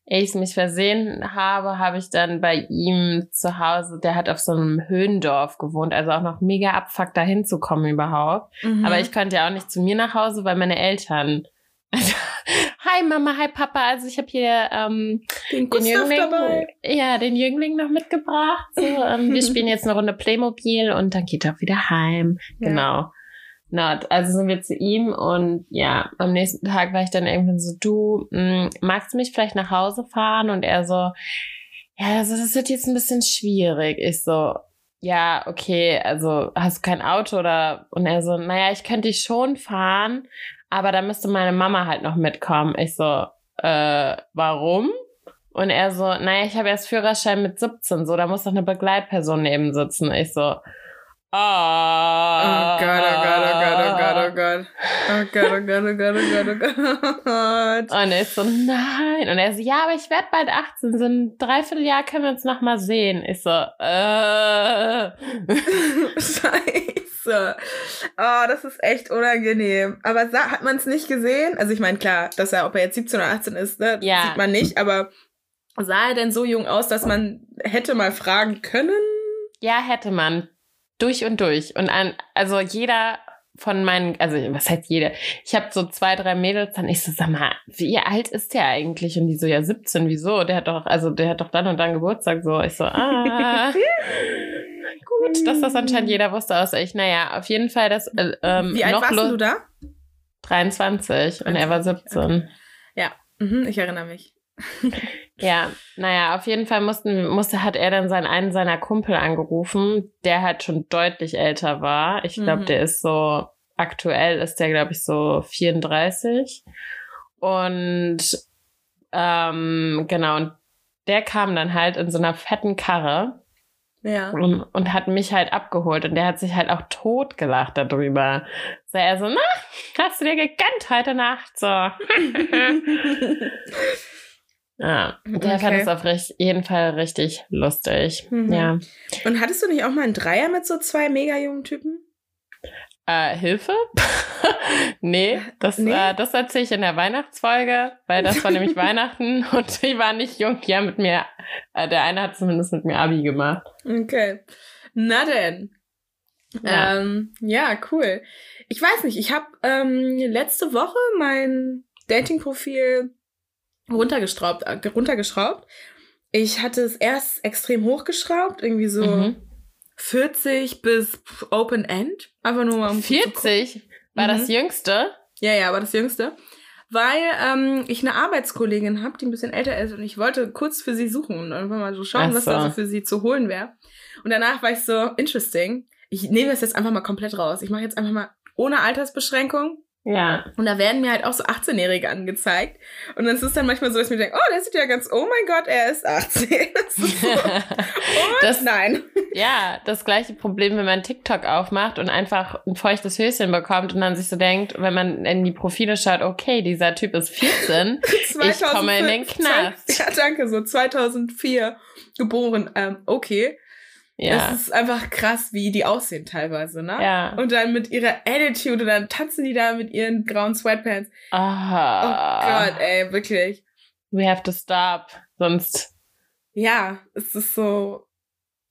ehe ich mich versehen habe, habe ich dann bei ihm zu Hause, der hat auf so einem Höhendorf gewohnt, also auch noch mega abfuck da hinzukommen überhaupt. Mhm. Aber ich konnte ja auch nicht zu mir nach Hause, weil meine Eltern. hi Mama, hi Papa, also ich habe hier ähm, den den Jüngling, dabei. ja, den Jüngling noch mitgebracht. So, ähm, wir spielen jetzt eine Runde Playmobil und dann geht er auch wieder heim. Ja. Genau. Na, also sind wir zu ihm und ja, am nächsten Tag war ich dann irgendwann so, du, mh, magst du mich vielleicht nach Hause fahren? Und er so, ja, also das wird jetzt ein bisschen schwierig. Ich so, ja, okay, also hast du kein Auto oder? Und er so, naja, ich könnte dich schon fahren, aber da müsste meine Mama halt noch mitkommen. Ich so, äh, warum? Und er so, naja, ich habe erst Führerschein mit 17, so, da muss doch eine Begleitperson neben sitzen. Ich so, Oh ah. Gott, oh Gott, oh Gott, oh Gott, oh Gott. Oh Gott, oh Gott, oh Gott, oh Gott, oh Gott. Und ich so, nein. Und er so, ja, aber ich werde bald 18. So ein Dreivierteljahr können wir uns noch mal sehen. Ich so, äh. Scheiße. Oh, das ist echt unangenehm. Aber hat man es nicht gesehen? Also ich meine, klar, dass er, ob er jetzt 17 oder 18 ist, ne, Ja. sieht man nicht, aber sah er denn so jung aus, dass man hätte mal fragen können? Ja, hätte man. Durch und durch. Und an, also jeder von meinen, also was heißt jeder? Ich habe so zwei, drei Mädels, dann ich so, sag mal, wie alt ist der eigentlich? Und die so, ja, 17, wieso? Der hat doch, also der hat doch dann und dann Geburtstag, so. Ich so, ah. Gut, dass das anscheinend jeder wusste, außer ich. Naja, auf jeden Fall das, äh, ähm, Wie alt noch warst du da? 23 und er war 17. Okay. Ja, mhm, ich erinnere mich. Ja, naja, auf jeden Fall mussten, musste, hat er dann seinen einen seiner Kumpel angerufen, der halt schon deutlich älter war. Ich glaube, mhm. der ist so, aktuell ist der, glaube ich, so 34. Und ähm, genau, und der kam dann halt in so einer fetten Karre. Ja. Und, und, hat mich halt abgeholt und der hat sich halt auch totgelacht darüber. So er so, na, hast du dir gegönnt heute Nacht? So. ja, der okay. fand es auf jeden Fall richtig lustig. Mhm. Ja. Und hattest du nicht auch mal einen Dreier mit so zwei mega jungen Typen? Äh, Hilfe? nee, das, nee? Äh, das erzähle ich in der Weihnachtsfolge, weil das war nämlich Weihnachten und die waren nicht jung, die haben mit mir, äh, der eine hat zumindest mit mir Abi gemacht. Okay. Na denn. Ja, ähm, ja cool. Ich weiß nicht, ich habe ähm, letzte Woche mein Dating-Profil runtergeschraubt, äh, runtergeschraubt. Ich hatte es erst extrem hochgeschraubt, irgendwie so mhm. 40 bis Open End. Einfach nur mal um 40? War mhm. das jüngste? Ja, ja, war das jüngste. Weil ähm, ich eine Arbeitskollegin habe, die ein bisschen älter ist und ich wollte kurz für sie suchen und einfach mal so schauen, so. was da so für sie zu holen wäre. Und danach war ich so, interesting. Ich nehme das jetzt einfach mal komplett raus. Ich mache jetzt einfach mal ohne Altersbeschränkung ja. Und da werden mir halt auch so 18-Jährige angezeigt. Und dann ist es dann manchmal so, dass ich mir denke, oh, der sieht ja ganz, oh mein Gott, er ist 18. Das ist so, und das, nein. Ja, das gleiche Problem, wenn man TikTok aufmacht und einfach ein feuchtes Höschen bekommt und dann sich so denkt, wenn man in die Profile schaut, okay, dieser Typ ist 14, ich komme in den Knast. Ja, danke, so 2004 geboren, ähm, okay. Ja. Es ist einfach krass, wie die aussehen teilweise, ne? Ja. Und dann mit ihrer Attitude, dann tanzen die da mit ihren grauen Sweatpants. Aha. Oh Gott, ey, wirklich. We have to stop, sonst. Ja, es ist so.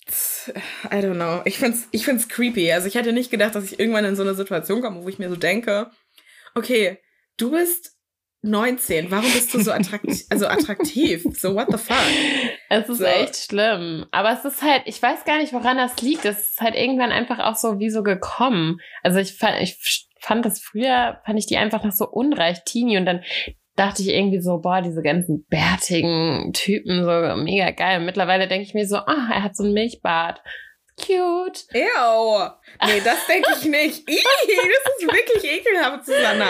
I don't know. Ich find's, ich find's creepy. Also ich hätte nicht gedacht, dass ich irgendwann in so eine Situation komme, wo ich mir so denke, okay, du bist 19. Warum bist du so attraktiv? also attraktiv? So, what the fuck? Es ist so. echt schlimm. Aber es ist halt, ich weiß gar nicht, woran das liegt. Es ist halt irgendwann einfach auch so wie so gekommen. Also ich fand, ich fand das früher, fand ich die einfach noch so unreich, Teenie. Und dann dachte ich irgendwie so, boah, diese ganzen bärtigen Typen, so mega geil. Und mittlerweile denke ich mir so, ah, er hat so ein Milchbart cute. Ew. Nee, das denke ich nicht. Ih, das ist wirklich ekelhaft, Susanna.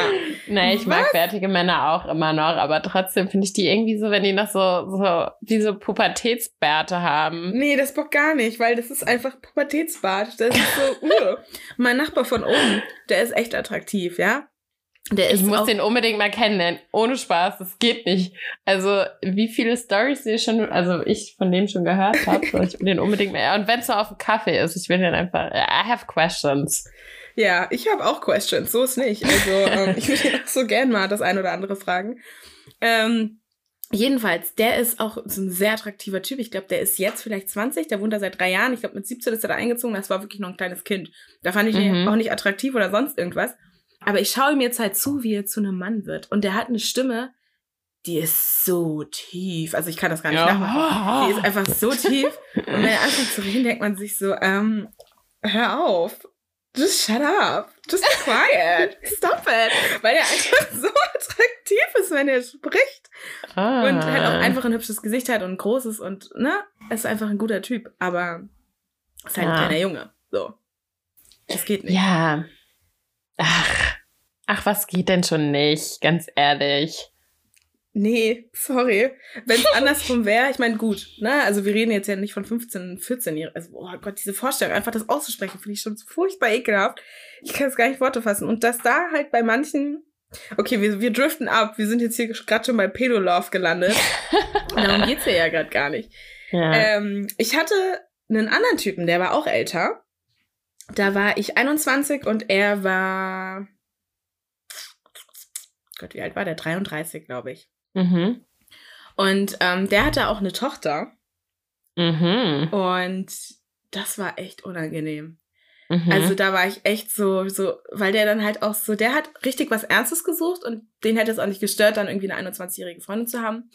Nee, ich Was? mag bärtige Männer auch immer noch, aber trotzdem finde ich die irgendwie so, wenn die noch so, so, wie so Pubertätsbärte haben. Nee, das bock gar nicht, weil das ist einfach Pubertätsbart. Das ist so, uh. Mein Nachbar von oben, der ist echt attraktiv, ja? Der ich muss den unbedingt mal kennenlernen. Ohne Spaß, das geht nicht. Also, wie viele Stories ihr schon, also ich von dem schon gehört habe, so, ich will den unbedingt mehr. Und wenn es so auf dem Kaffee ist, ich will den einfach, I have questions. Ja, ich habe auch questions, so ist nicht. Also, ähm, ich würde auch so gern mal das ein oder andere fragen. Ähm, jedenfalls, der ist auch so ein sehr attraktiver Typ. Ich glaube, der ist jetzt vielleicht 20, der wohnt da seit drei Jahren. Ich glaube, mit 17 ist er da eingezogen. Das war wirklich noch ein kleines Kind. Da fand ich mhm. ihn auch nicht attraktiv oder sonst irgendwas. Aber ich schaue ihm jetzt halt zu, wie er zu einem Mann wird. Und der hat eine Stimme, die ist so tief. Also ich kann das gar nicht ja. nachmachen. Die ist einfach so tief. Und wenn er anfängt zu reden, denkt man sich so, ähm, hör auf. Just shut up. Just quiet. Stop it. Weil er einfach so attraktiv ist, wenn er spricht. Ah. Und halt auch einfach ein hübsches Gesicht hat und ein großes und, ne? Er ist einfach ein guter Typ. Aber ist halt ja. ein kleiner Junge. So. Das geht nicht. Ja. Ach, ach, was geht denn schon nicht? Ganz ehrlich. Nee, sorry. Wenn es andersrum wäre, ich meine, gut, ne? Also wir reden jetzt ja nicht von 15, 14-Jährigen. Also, oh Gott, diese Vorstellung, einfach das auszusprechen, finde ich schon furchtbar ekelhaft. Ich kann es gar nicht Worte fassen. Und dass da halt bei manchen. Okay, wir, wir driften ab. Wir sind jetzt hier gerade schon bei Pedolove gelandet. Darum geht's ja gerade gar nicht. Ja. Ähm, ich hatte einen anderen Typen, der war auch älter. Da war ich 21 und er war. Gott, wie alt war der? 33, glaube ich. Mhm. Und ähm, der hatte auch eine Tochter. Mhm. Und das war echt unangenehm. Mhm. Also da war ich echt so, so, weil der dann halt auch so, der hat richtig was Ernstes gesucht und den hätte es auch nicht gestört, dann irgendwie eine 21-jährige Freundin zu haben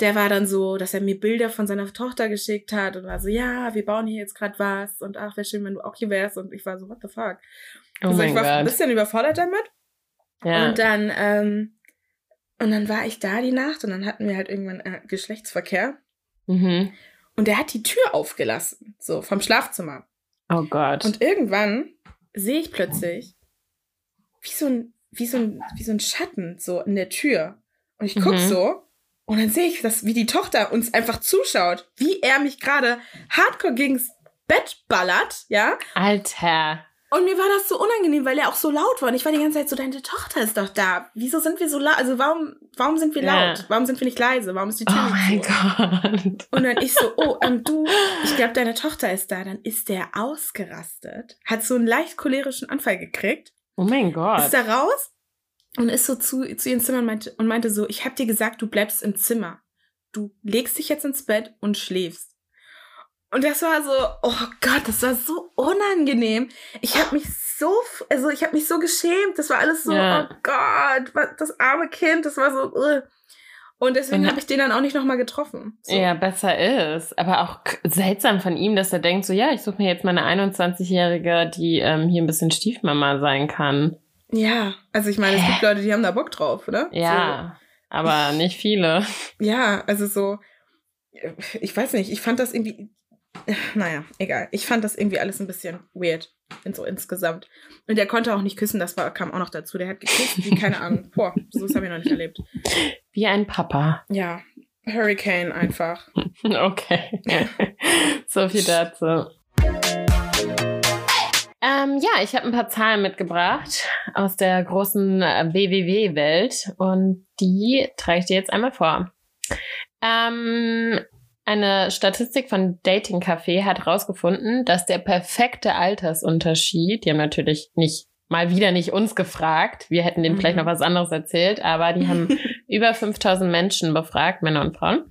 der war dann so, dass er mir Bilder von seiner Tochter geschickt hat und war so, ja, wir bauen hier jetzt gerade was und ach, wäre schön, wenn du auch hier wärst. Und ich war so, what the fuck? Oh also ich war Gott. ein bisschen überfordert damit. Ja. Und dann, ähm, und dann war ich da die Nacht und dann hatten wir halt irgendwann äh, Geschlechtsverkehr. Mhm. Und der hat die Tür aufgelassen, so vom Schlafzimmer. Oh Gott. Und irgendwann sehe ich plötzlich wie so ein, wie so ein, wie so ein Schatten so in der Tür. Und ich guck mhm. so und dann sehe ich, dass, wie die Tochter uns einfach zuschaut, wie er mich gerade hardcore gegens Bett ballert, ja. Alter. Und mir war das so unangenehm, weil er auch so laut war. Und ich war die ganze Zeit so, deine Tochter ist doch da. Wieso sind wir so laut? Also warum, warum sind wir laut? Ja. Warum sind wir nicht leise? Warum ist die Tür oh mein Gott. Und dann ich so, oh, und du, ich glaube, deine Tochter ist da. Dann ist der ausgerastet, hat so einen leicht cholerischen Anfall gekriegt. Oh mein Gott. Ist da raus und ist so zu, zu ihrem Zimmer und meinte, und meinte so, ich hab dir gesagt, du bleibst im Zimmer. Du legst dich jetzt ins Bett und schläfst. Und das war so, oh Gott, das war so unangenehm. Ich habe mich so, also ich habe mich so geschämt. Das war alles so, ja. oh Gott, das arme Kind, das war so. Uh. Und deswegen habe ich den dann auch nicht nochmal getroffen. So. Ja, besser ist. Aber auch seltsam von ihm, dass er denkt, so ja, ich suche mir jetzt meine 21-Jährige, die ähm, hier ein bisschen Stiefmama sein kann. Ja, also ich meine, es gibt Leute, die haben da Bock drauf, oder? Ja, so. aber nicht viele. Ja, also so, ich weiß nicht, ich fand das irgendwie, naja, egal. Ich fand das irgendwie alles ein bisschen weird. In so insgesamt. Und der konnte auch nicht küssen, das war, kam auch noch dazu. Der hat geküsst, wie keine Ahnung. Boah, so habe ich noch nicht erlebt. Wie ein Papa. Ja. Hurricane einfach. okay. so viel dazu. Ähm, ja, ich habe ein paar Zahlen mitgebracht aus der großen äh, WWW-Welt und die trage ich dir jetzt einmal vor. Ähm, eine Statistik von Dating Café hat herausgefunden, dass der perfekte Altersunterschied, die haben natürlich nicht mal wieder nicht uns gefragt, wir hätten denen mhm. vielleicht noch was anderes erzählt, aber die haben über 5000 Menschen befragt, Männer und Frauen.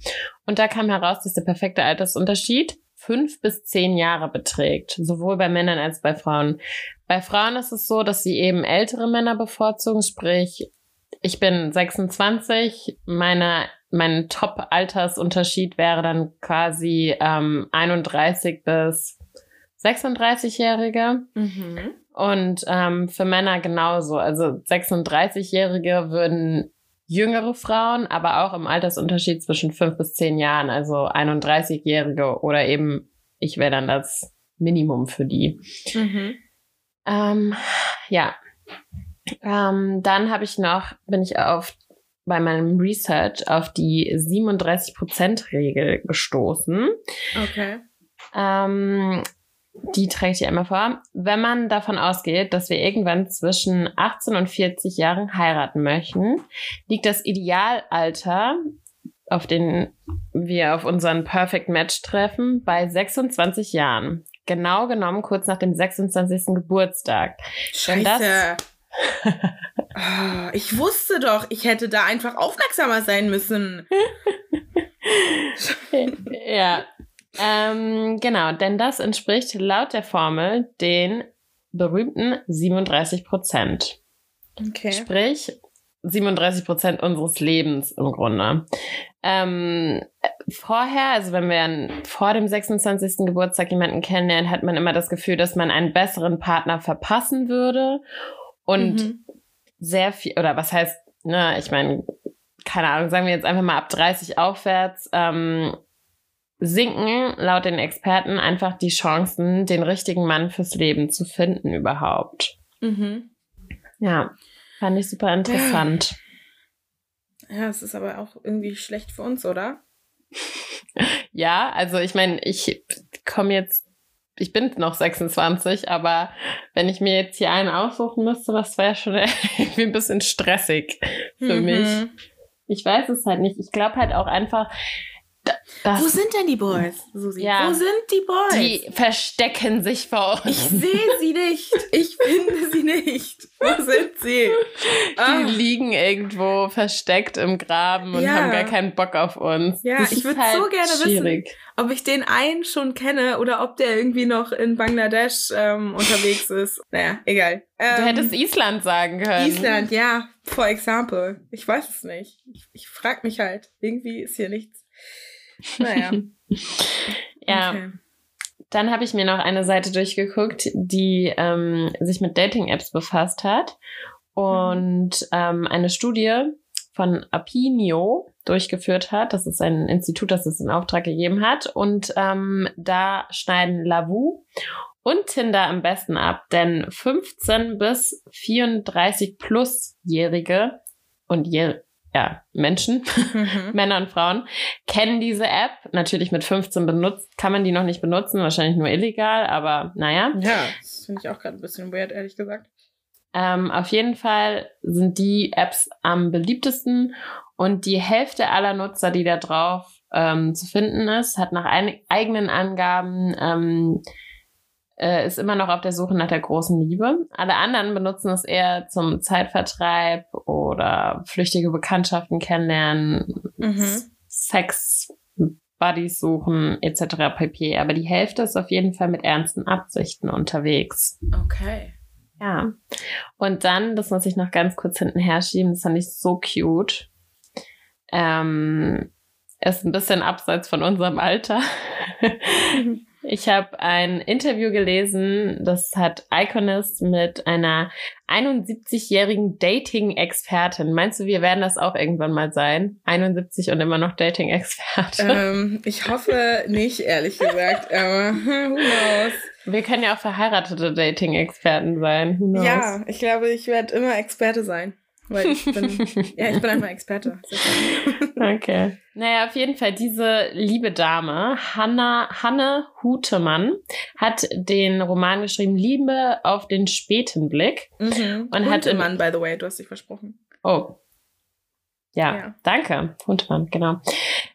Und da kam heraus, dass der perfekte Altersunterschied fünf bis zehn Jahre beträgt, sowohl bei Männern als bei Frauen. Bei Frauen ist es so, dass sie eben ältere Männer bevorzugen, sprich, ich bin 26, meine mein Top-Altersunterschied wäre dann quasi ähm, 31 bis 36-Jährige. Mhm. Und ähm, für Männer genauso. Also 36-Jährige würden jüngere Frauen, aber auch im Altersunterschied zwischen 5 bis 10 Jahren, also 31-Jährige oder eben, ich wäre dann das Minimum für die. Mhm. Ähm, ja. Ähm, dann habe ich noch, bin ich auf bei meinem Research auf die 37%-Regel gestoßen. Okay. Ähm, die trägt ich einmal vor. Wenn man davon ausgeht, dass wir irgendwann zwischen 18 und 40 Jahren heiraten möchten, liegt das Idealalter, auf den wir auf unseren Perfect Match treffen, bei 26 Jahren. Genau genommen kurz nach dem 26. Geburtstag. Scheiße. oh, ich wusste doch, ich hätte da einfach aufmerksamer sein müssen. ja. Ähm, genau, denn das entspricht laut der Formel den berühmten 37 Prozent. Okay. Sprich, 37 Prozent unseres Lebens im Grunde. Ähm, vorher, also wenn wir vor dem 26. Geburtstag jemanden kennenlernen, hat man immer das Gefühl, dass man einen besseren Partner verpassen würde und mhm. sehr viel, oder was heißt, ne, ich meine, keine Ahnung, sagen wir jetzt einfach mal ab 30 aufwärts, ähm, sinken laut den Experten einfach die Chancen, den richtigen Mann fürs Leben zu finden überhaupt. Mhm. Ja, fand ich super interessant. Ja, es ist aber auch irgendwie schlecht für uns, oder? ja, also ich meine, ich komme jetzt ich bin noch 26, aber wenn ich mir jetzt hier einen aussuchen müsste, das wäre schon irgendwie ein bisschen stressig für mhm. mich. Ich weiß es halt nicht. Ich glaube halt auch einfach, das, Wo sind denn die Boys, Susi? Ja, Wo sind die Boys? Die verstecken sich vor uns. Ich sehe sie nicht. Ich finde sie nicht. Wo sind sie? Die ah. liegen irgendwo versteckt im Graben und ja. haben gar keinen Bock auf uns. Ja, das ich würde halt so gerne schwierig. wissen, ob ich den einen schon kenne oder ob der irgendwie noch in Bangladesch ähm, unterwegs ist. Naja, egal. Ähm, du hättest Island sagen können. Island, ja. For example. Ich weiß es nicht. Ich, ich frage mich halt. Irgendwie ist hier nichts. Naja. ja. Okay. Dann habe ich mir noch eine Seite durchgeguckt, die ähm, sich mit Dating-Apps befasst hat. und ähm, eine Studie von Apinio durchgeführt hat. Das ist ein Institut, das es in Auftrag gegeben hat. Und ähm, da schneiden Lavu und Tinder am besten ab, denn 15 bis 34 plusjährige und je, ja, Menschen, mhm. Männer und Frauen, kennen diese App. Natürlich mit 15 benutzt, kann man die noch nicht benutzen, wahrscheinlich nur illegal, aber naja. Ja, das finde ich auch gerade ein bisschen weird, ehrlich gesagt. Ähm, auf jeden Fall sind die Apps am beliebtesten und die Hälfte aller Nutzer, die da drauf ähm, zu finden ist, hat nach eigenen Angaben ähm, äh, ist immer noch auf der Suche nach der großen Liebe. Alle anderen benutzen es eher zum Zeitvertreib oder flüchtige Bekanntschaften kennenlernen, mhm. Sex, Buddies suchen etc. pp. Aber die Hälfte ist auf jeden Fall mit ernsten Absichten unterwegs. Okay. Ja. Und dann, das muss ich noch ganz kurz hinten herschieben, das fand ich so cute. Ähm, ist ein bisschen abseits von unserem Alter. Ich habe ein Interview gelesen, das hat Iconist mit einer 71-jährigen Dating-Expertin. Meinst du, wir werden das auch irgendwann mal sein? 71 und immer noch Dating-Experte? Ähm, ich hoffe nicht, ehrlich gesagt, aber who knows? Wir können ja auch verheiratete Dating-Experten sein. Who knows? Ja, ich glaube, ich werde immer Experte sein. Weil ich bin, ja, ich bin einfach Experte. okay. Naja, auf jeden Fall, diese liebe Dame, Hanna, Hanne Hutemann, hat den Roman geschrieben, Liebe auf den späten Blick. Mhm. Und Hutemann, by the way, du hast dich versprochen. Oh. Ja, ja. danke. Hutemann, genau.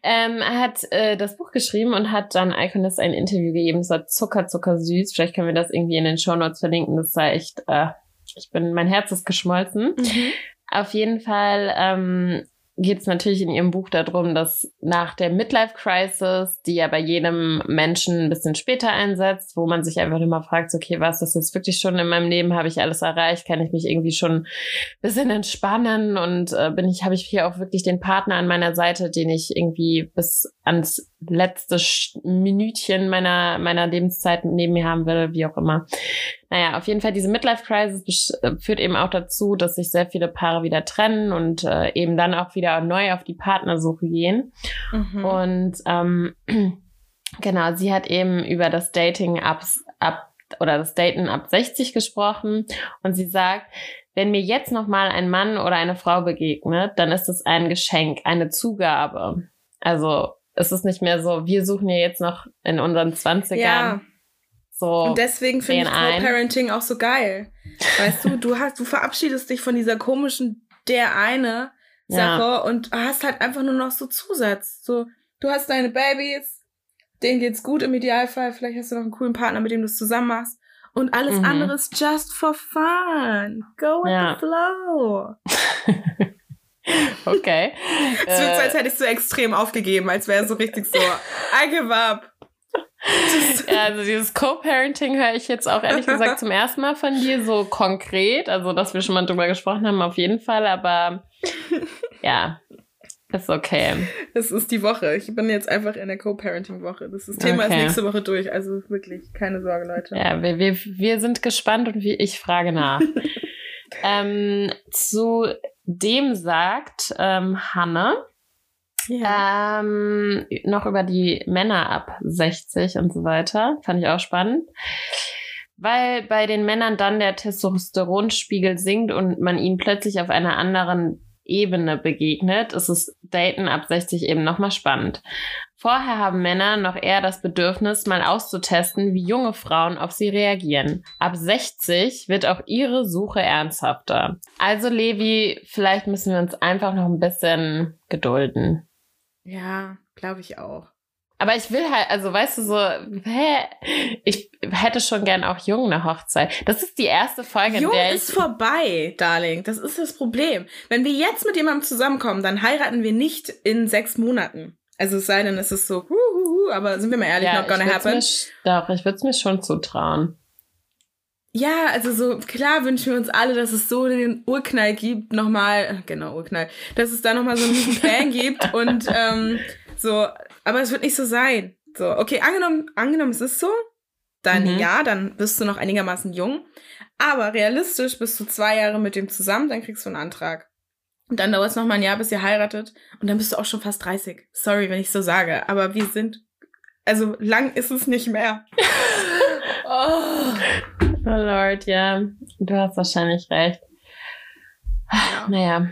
Ähm, er hat äh, das Buch geschrieben und hat dann Iconist ein Interview gegeben. Es war zucker, zucker süß. Vielleicht können wir das irgendwie in den Show Notes verlinken. Das war echt, äh, ich bin, mein Herz ist geschmolzen. Mhm. Auf jeden Fall ähm, geht es natürlich in ihrem Buch darum, dass nach der Midlife Crisis, die ja bei jedem Menschen ein bisschen später einsetzt, wo man sich einfach immer fragt, okay, was ist jetzt wirklich schon in meinem Leben? Habe ich alles erreicht? Kann ich mich irgendwie schon ein bisschen entspannen? Und äh, bin ich, habe ich hier auch wirklich den Partner an meiner Seite, den ich irgendwie bis ans letzte Minütchen meiner, meiner Lebenszeit neben mir haben will, wie auch immer. Naja, auf jeden Fall, diese Midlife-Crisis äh, führt eben auch dazu, dass sich sehr viele Paare wieder trennen und äh, eben dann auch wieder neu auf die Partnersuche gehen. Mhm. Und ähm, genau, sie hat eben über das Dating ab, ab oder das Daten ab 60 gesprochen und sie sagt, wenn mir jetzt noch mal ein Mann oder eine Frau begegnet, dann ist es ein Geschenk, eine Zugabe. Also es ist nicht mehr so, wir suchen ja jetzt noch in unseren 20ern. Ja. So und deswegen finde ich Co-Parenting auch so geil. Weißt du, du hast, du verabschiedest dich von dieser komischen der eine Sache ja. und hast halt einfach nur noch so Zusatz. So, du hast deine Babys, denen geht's gut im Idealfall, vielleicht hast du noch einen coolen Partner, mit dem du es zusammen machst. Und alles mhm. andere ist just for fun. Go with ja. the flow. Okay. Es wird so, als hätte ich so extrem aufgegeben, als wäre so richtig so, I give up. Also dieses Co-Parenting höre ich jetzt auch ehrlich gesagt zum ersten Mal von dir so konkret. Also, dass wir schon mal drüber gesprochen haben, auf jeden Fall, aber ja, ist okay. Es ist die Woche. Ich bin jetzt einfach in der Co-Parenting-Woche. Das, das Thema okay. ist nächste Woche durch. Also wirklich, keine Sorge, Leute. Ja, wir, wir, wir sind gespannt und wie ich frage nach. ähm, zu dem sagt ähm, Hanne ja. ähm, noch über die Männer ab 60 und so weiter. Fand ich auch spannend. Weil bei den Männern dann der Testosteronspiegel sinkt und man ihnen plötzlich auf einer anderen Ebene begegnet, ist es Daten ab 60 eben nochmal spannend. Vorher haben Männer noch eher das Bedürfnis, mal auszutesten, wie junge Frauen auf sie reagieren. Ab 60 wird auch ihre Suche ernsthafter. Also Levi, vielleicht müssen wir uns einfach noch ein bisschen gedulden. Ja, glaube ich auch. Aber ich will halt, also weißt du so, hä? ich hätte schon gern auch jung eine Hochzeit. Das ist die erste Folge, jung in der ich ist vorbei, Darling. Das ist das Problem. Wenn wir jetzt mit jemandem zusammenkommen, dann heiraten wir nicht in sechs Monaten. Also es sei denn, es ist so, huhuhu, aber sind wir mal ehrlich, ja, not gonna happen. Mir, doch, ich würde es mir schon zutrauen. Ja, also so klar wünschen wir uns alle, dass es so den Urknall gibt, nochmal, genau, Urknall, dass es da nochmal so einen riesen Bang gibt und ähm, so, aber es wird nicht so sein. So, okay, angenommen, angenommen, es ist so, dann mhm. ja, dann bist du noch einigermaßen jung. Aber realistisch bist du zwei Jahre mit dem zusammen, dann kriegst du einen Antrag. Und dann dauert es noch mal ein Jahr, bis ihr heiratet. Und dann bist du auch schon fast 30. Sorry, wenn ich so sage. Aber wir sind, also lang ist es nicht mehr. oh. Oh Lord, ja. Du hast wahrscheinlich recht. Ja. Naja.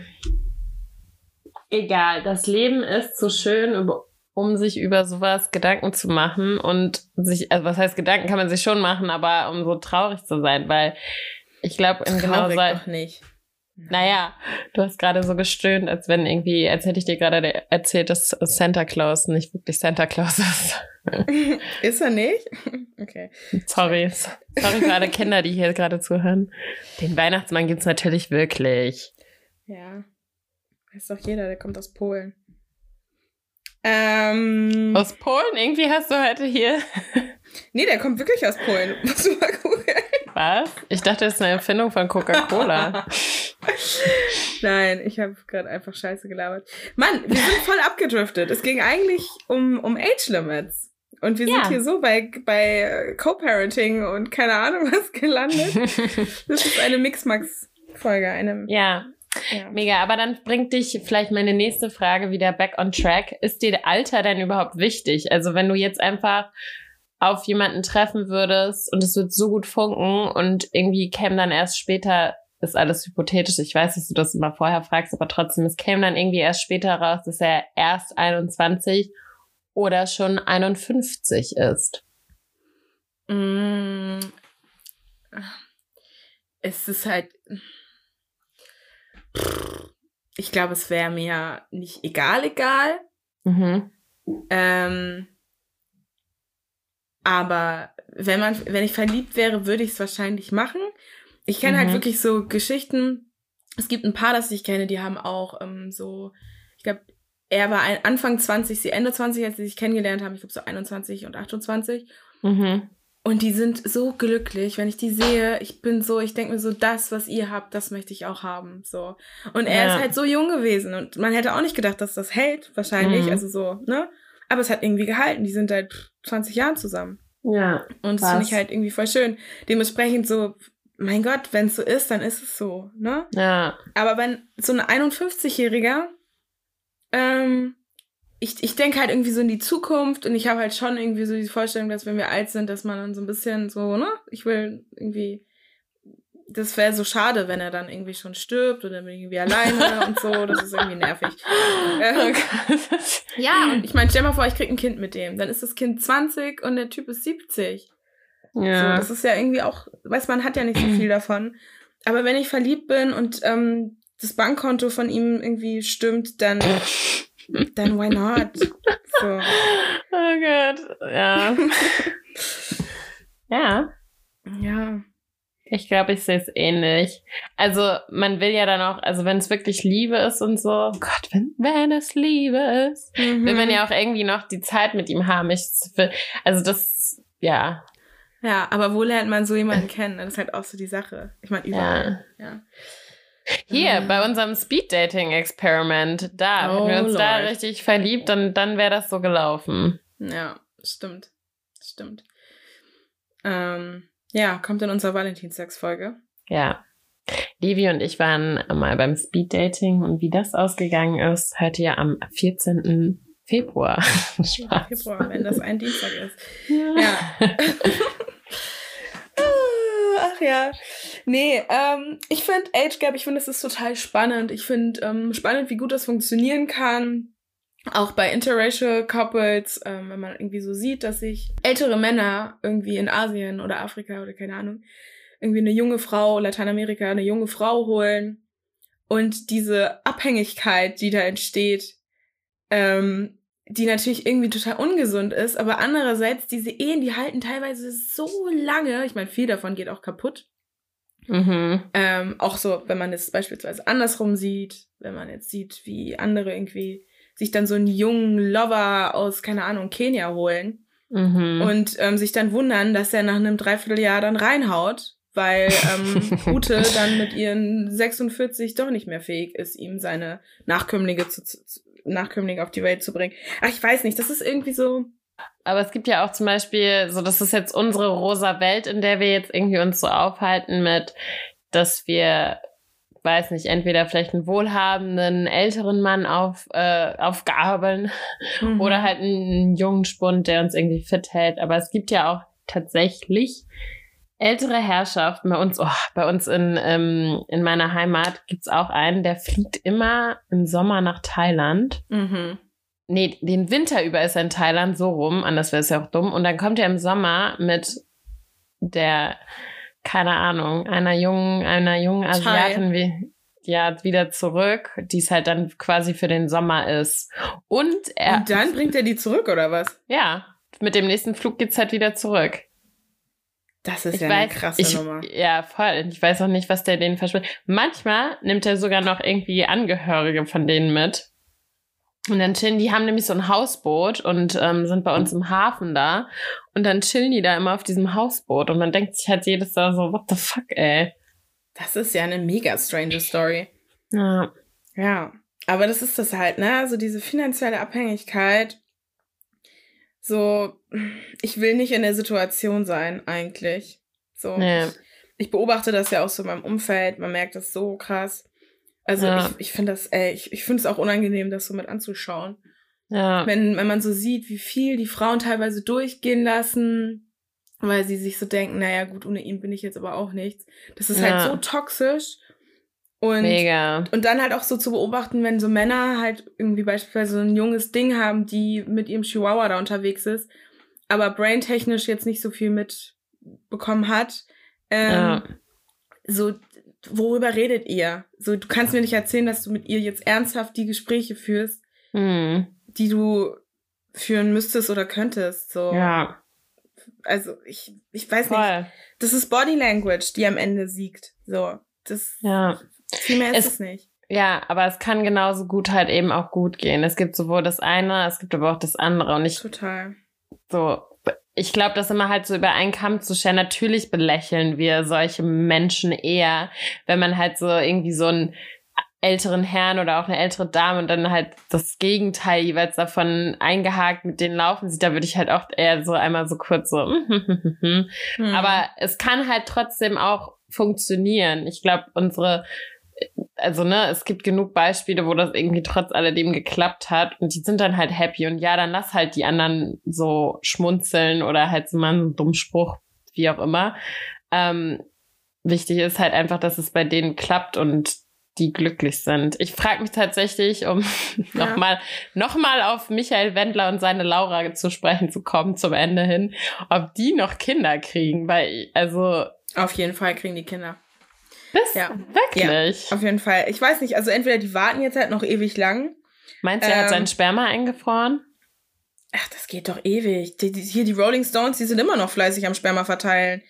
Egal, das Leben ist zu schön, um sich über sowas Gedanken zu machen und sich, also was heißt Gedanken kann man sich schon machen, aber um so traurig zu sein, weil ich glaube, in genau so. doch nicht. Naja, du hast gerade so gestöhnt, als wenn irgendwie, als hätte ich dir gerade erzählt, dass Santa Claus nicht wirklich Santa Claus ist. ist er nicht? Okay. Sorry. Sorry für alle Kinder, die hier gerade zuhören. Den Weihnachtsmann gibt's natürlich wirklich. Ja. Weiß doch jeder, der kommt aus Polen. Ähm, aus Polen? Irgendwie hast du heute hier. nee, der kommt wirklich aus Polen. Musst du mal gucken. Was? Ich dachte, das ist eine Erfindung von Coca-Cola. Nein, ich habe gerade einfach Scheiße gelabert. Mann, wir sind voll abgedriftet. Es ging eigentlich um, um Age Limits. Und wir ja. sind hier so bei, bei Co-Parenting und keine Ahnung was gelandet. das ist eine Mixmax-Folge. Eine ja, ja. Mega, aber dann bringt dich vielleicht meine nächste Frage wieder back on track. Ist dir Alter denn überhaupt wichtig? Also wenn du jetzt einfach auf jemanden treffen würdest und es wird so gut funken und irgendwie käme dann erst später, ist alles hypothetisch, ich weiß, dass du das immer vorher fragst, aber trotzdem, es käme dann irgendwie erst später raus, dass er erst 21 oder schon 51 ist. Mm. Es ist halt. Ich glaube, es wäre mir nicht egal, egal. Mhm. Ähm, aber wenn man, wenn ich verliebt wäre, würde ich es wahrscheinlich machen. Ich kenne halt mhm. halt wirklich so Geschichten. Es gibt ein paar, das ich kenne, die haben auch ähm, so, ich glaube, er war ein, Anfang 20, sie Ende 20, als sie sich kennengelernt haben. Ich glaube so 21 und 28. Mhm. Und die sind so glücklich, wenn ich die sehe. Ich bin so, ich denke mir so, das, was ihr habt, das möchte ich auch haben. So. Und er ja. ist halt so jung gewesen. Und man hätte auch nicht gedacht, dass das hält, wahrscheinlich. Mhm. Also so, ne? Aber es hat irgendwie gehalten. Die sind seit 20 Jahren zusammen. Ja. Und das finde ich halt irgendwie voll schön. Dementsprechend so, mein Gott, wenn es so ist, dann ist es so, ne? Ja. Aber wenn so ein 51-Jähriger, ähm, ich, ich denke halt irgendwie so in die Zukunft und ich habe halt schon irgendwie so die Vorstellung, dass wenn wir alt sind, dass man dann so ein bisschen so, ne? Ich will irgendwie das wäre so schade, wenn er dann irgendwie schon stirbt oder irgendwie alleine und so. Das ist irgendwie nervig. Äh, ja, und ich meine, stell mal vor, ich krieg ein Kind mit dem. Dann ist das Kind 20 und der Typ ist 70. Ja. So, das ist ja irgendwie auch, weiß man hat ja nicht so viel davon. Aber wenn ich verliebt bin und ähm, das Bankkonto von ihm irgendwie stimmt, dann, dann why not? So. Oh Gott, ja. ja. Ja. Ich glaube, ich sehe es ähnlich. Also man will ja dann auch, also wenn es wirklich Liebe ist und so, Gott, wenn, wenn es Liebe ist, mhm. will man ja auch irgendwie noch die Zeit mit ihm haben. Ich, also das, ja. Ja, aber wo lernt man so jemanden kennen? Das ist halt auch so die Sache. Ich meine, überall. Ja. ja. Hier, mhm. bei unserem Speed-Dating-Experiment, da, oh, wenn wir uns Lord. da richtig verliebt, dann, dann wäre das so gelaufen. Ja, stimmt. Stimmt. Ähm, ja, kommt in unserer Valentinstagsfolge. Ja. Levi und ich waren mal beim Speeddating und wie das ausgegangen ist, hört ihr am 14. Februar. Ja, Februar, wenn das ein Dienstag ist. Ja. ja. Ach ja. Nee, ähm, ich finde Age Gap, ich finde, das ist total spannend. Ich finde ähm, spannend, wie gut das funktionieren kann auch bei interracial Couples, ähm, wenn man irgendwie so sieht, dass sich ältere Männer irgendwie in Asien oder Afrika oder keine Ahnung, irgendwie eine junge Frau, Lateinamerika, eine junge Frau holen und diese Abhängigkeit, die da entsteht, ähm, die natürlich irgendwie total ungesund ist, aber andererseits diese Ehen, die halten teilweise so lange, ich meine, viel davon geht auch kaputt. Mhm. Ähm, auch so, wenn man es beispielsweise andersrum sieht, wenn man jetzt sieht, wie andere irgendwie sich dann so einen jungen Lover aus, keine Ahnung, Kenia holen mhm. und ähm, sich dann wundern, dass er nach einem Dreivierteljahr dann reinhaut, weil ähm, Ute dann mit ihren 46 doch nicht mehr fähig ist, ihm seine Nachkömmlinge, zu, zu, Nachkömmlinge auf die Welt zu bringen. Ach, ich weiß nicht, das ist irgendwie so. aber es gibt ja auch zum Beispiel, so das ist jetzt unsere rosa Welt, in der wir jetzt irgendwie uns so aufhalten mit, dass wir, weiß nicht, entweder vielleicht einen wohlhabenden älteren Mann auf, äh, aufgabeln mhm. oder halt einen jungen Spund, der uns irgendwie fit hält. Aber es gibt ja auch tatsächlich ältere Herrschaften bei uns, oh, bei uns in, ähm, in meiner Heimat gibt's auch einen, der fliegt immer im Sommer nach Thailand. Mhm. Nee, den Winter über ist er in Thailand so rum, anders wäre es ja auch dumm. Und dann kommt er im Sommer mit der, keine Ahnung, einer jungen, einer jungen Asiatin wie, ja, wieder zurück, die es halt dann quasi für den Sommer ist. Und er. Und dann bringt er die zurück, oder was? Ja. Mit dem nächsten Flug geht's halt wieder zurück. Das ist ich ja weiß, eine krasse ich, Nummer. Ja, voll. Ich weiß auch nicht, was der denen verspricht. Manchmal nimmt er sogar noch irgendwie Angehörige von denen mit. Und dann chillen, die haben nämlich so ein Hausboot und ähm, sind bei uns im Hafen da. Und dann chillen die da immer auf diesem Hausboot. Und man denkt sich halt jedes Mal so, what the fuck, ey. Das ist ja eine mega strange Story. Ja. Ja. Aber das ist das halt, ne? Also diese finanzielle Abhängigkeit so, ich will nicht in der Situation sein, eigentlich. So. Nee. Ich, ich, beobachte das ja auch so in meinem Umfeld. Man merkt das so krass. Also ja. ich, ich finde das, ey, ich, ich finde es auch unangenehm, das so mit anzuschauen. Ja. Wenn, wenn man so sieht, wie viel die Frauen teilweise durchgehen lassen, weil sie sich so denken, naja, gut, ohne ihn bin ich jetzt aber auch nichts. Das ist halt ja. halt so toxisch. Und, Mega. und dann halt auch so zu beobachten, wenn so Männer halt irgendwie beispielsweise so ein junges Ding haben, die mit ihrem Chihuahua da unterwegs ist, aber braintechnisch jetzt nicht so viel mitbekommen hat. Ähm, ja. So, worüber redet ihr? So, du kannst mir nicht erzählen, dass du mit ihr jetzt ernsthaft die Gespräche führst, mhm. die du führen müsstest oder könntest. So. Ja. Also, ich, ich weiß Voll. nicht. Das ist Body Language, die am Ende siegt. So. Das ja. Viel mehr ist es, es nicht. Ja, aber es kann genauso gut halt eben auch gut gehen. Es gibt sowohl das eine, es gibt aber auch das andere. Und ich. Total. So, ich glaube, das immer halt so über einen Kamm zu scheren. Natürlich belächeln wir solche Menschen eher, wenn man halt so irgendwie so einen älteren Herrn oder auch eine ältere Dame und dann halt das Gegenteil jeweils davon eingehakt mit denen laufen sieht, da würde ich halt auch eher so einmal so kurz so. hm. Aber es kann halt trotzdem auch funktionieren. Ich glaube, unsere also ne, es gibt genug Beispiele, wo das irgendwie trotz alledem geklappt hat und die sind dann halt happy und ja, dann lass halt die anderen so schmunzeln oder halt so mal einen dummen Spruch, wie auch immer. Ähm, wichtig ist halt einfach, dass es bei denen klappt und die glücklich sind. Ich frage mich tatsächlich, um ja. nochmal noch mal auf Michael Wendler und seine Laura zu sprechen zu kommen zum Ende hin, ob die noch Kinder kriegen, weil also auf jeden Fall kriegen die Kinder. Das ja. Wirklich? Ja, auf jeden Fall. Ich weiß nicht, also entweder die warten jetzt halt noch ewig lang. Meinst du, er ähm, hat seinen Sperma eingefroren? Ach, das geht doch ewig. Die, die, hier die Rolling Stones, die sind immer noch fleißig am Sperma verteilen.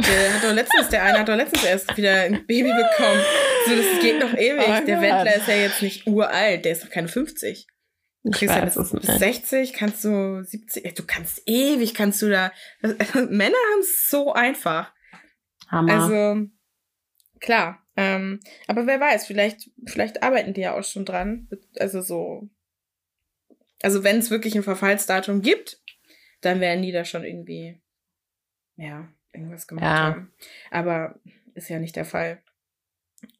Der hat doch letztens, der eine hat doch letztens erst wieder ein Baby bekommen. So, das geht noch ewig. Oh der Wendler ist ja jetzt nicht uralt, der ist doch keine 50. Du kriegst ja bis, bis 60, kannst du 70, du kannst ewig, kannst du da. Männer haben es so einfach. Hammer. Also, klar. Ähm, aber wer weiß, vielleicht, vielleicht arbeiten die ja auch schon dran. Also so. Also wenn es wirklich ein Verfallsdatum gibt, dann werden die da schon irgendwie, ja, irgendwas gemacht ja. haben. Aber ist ja nicht der Fall.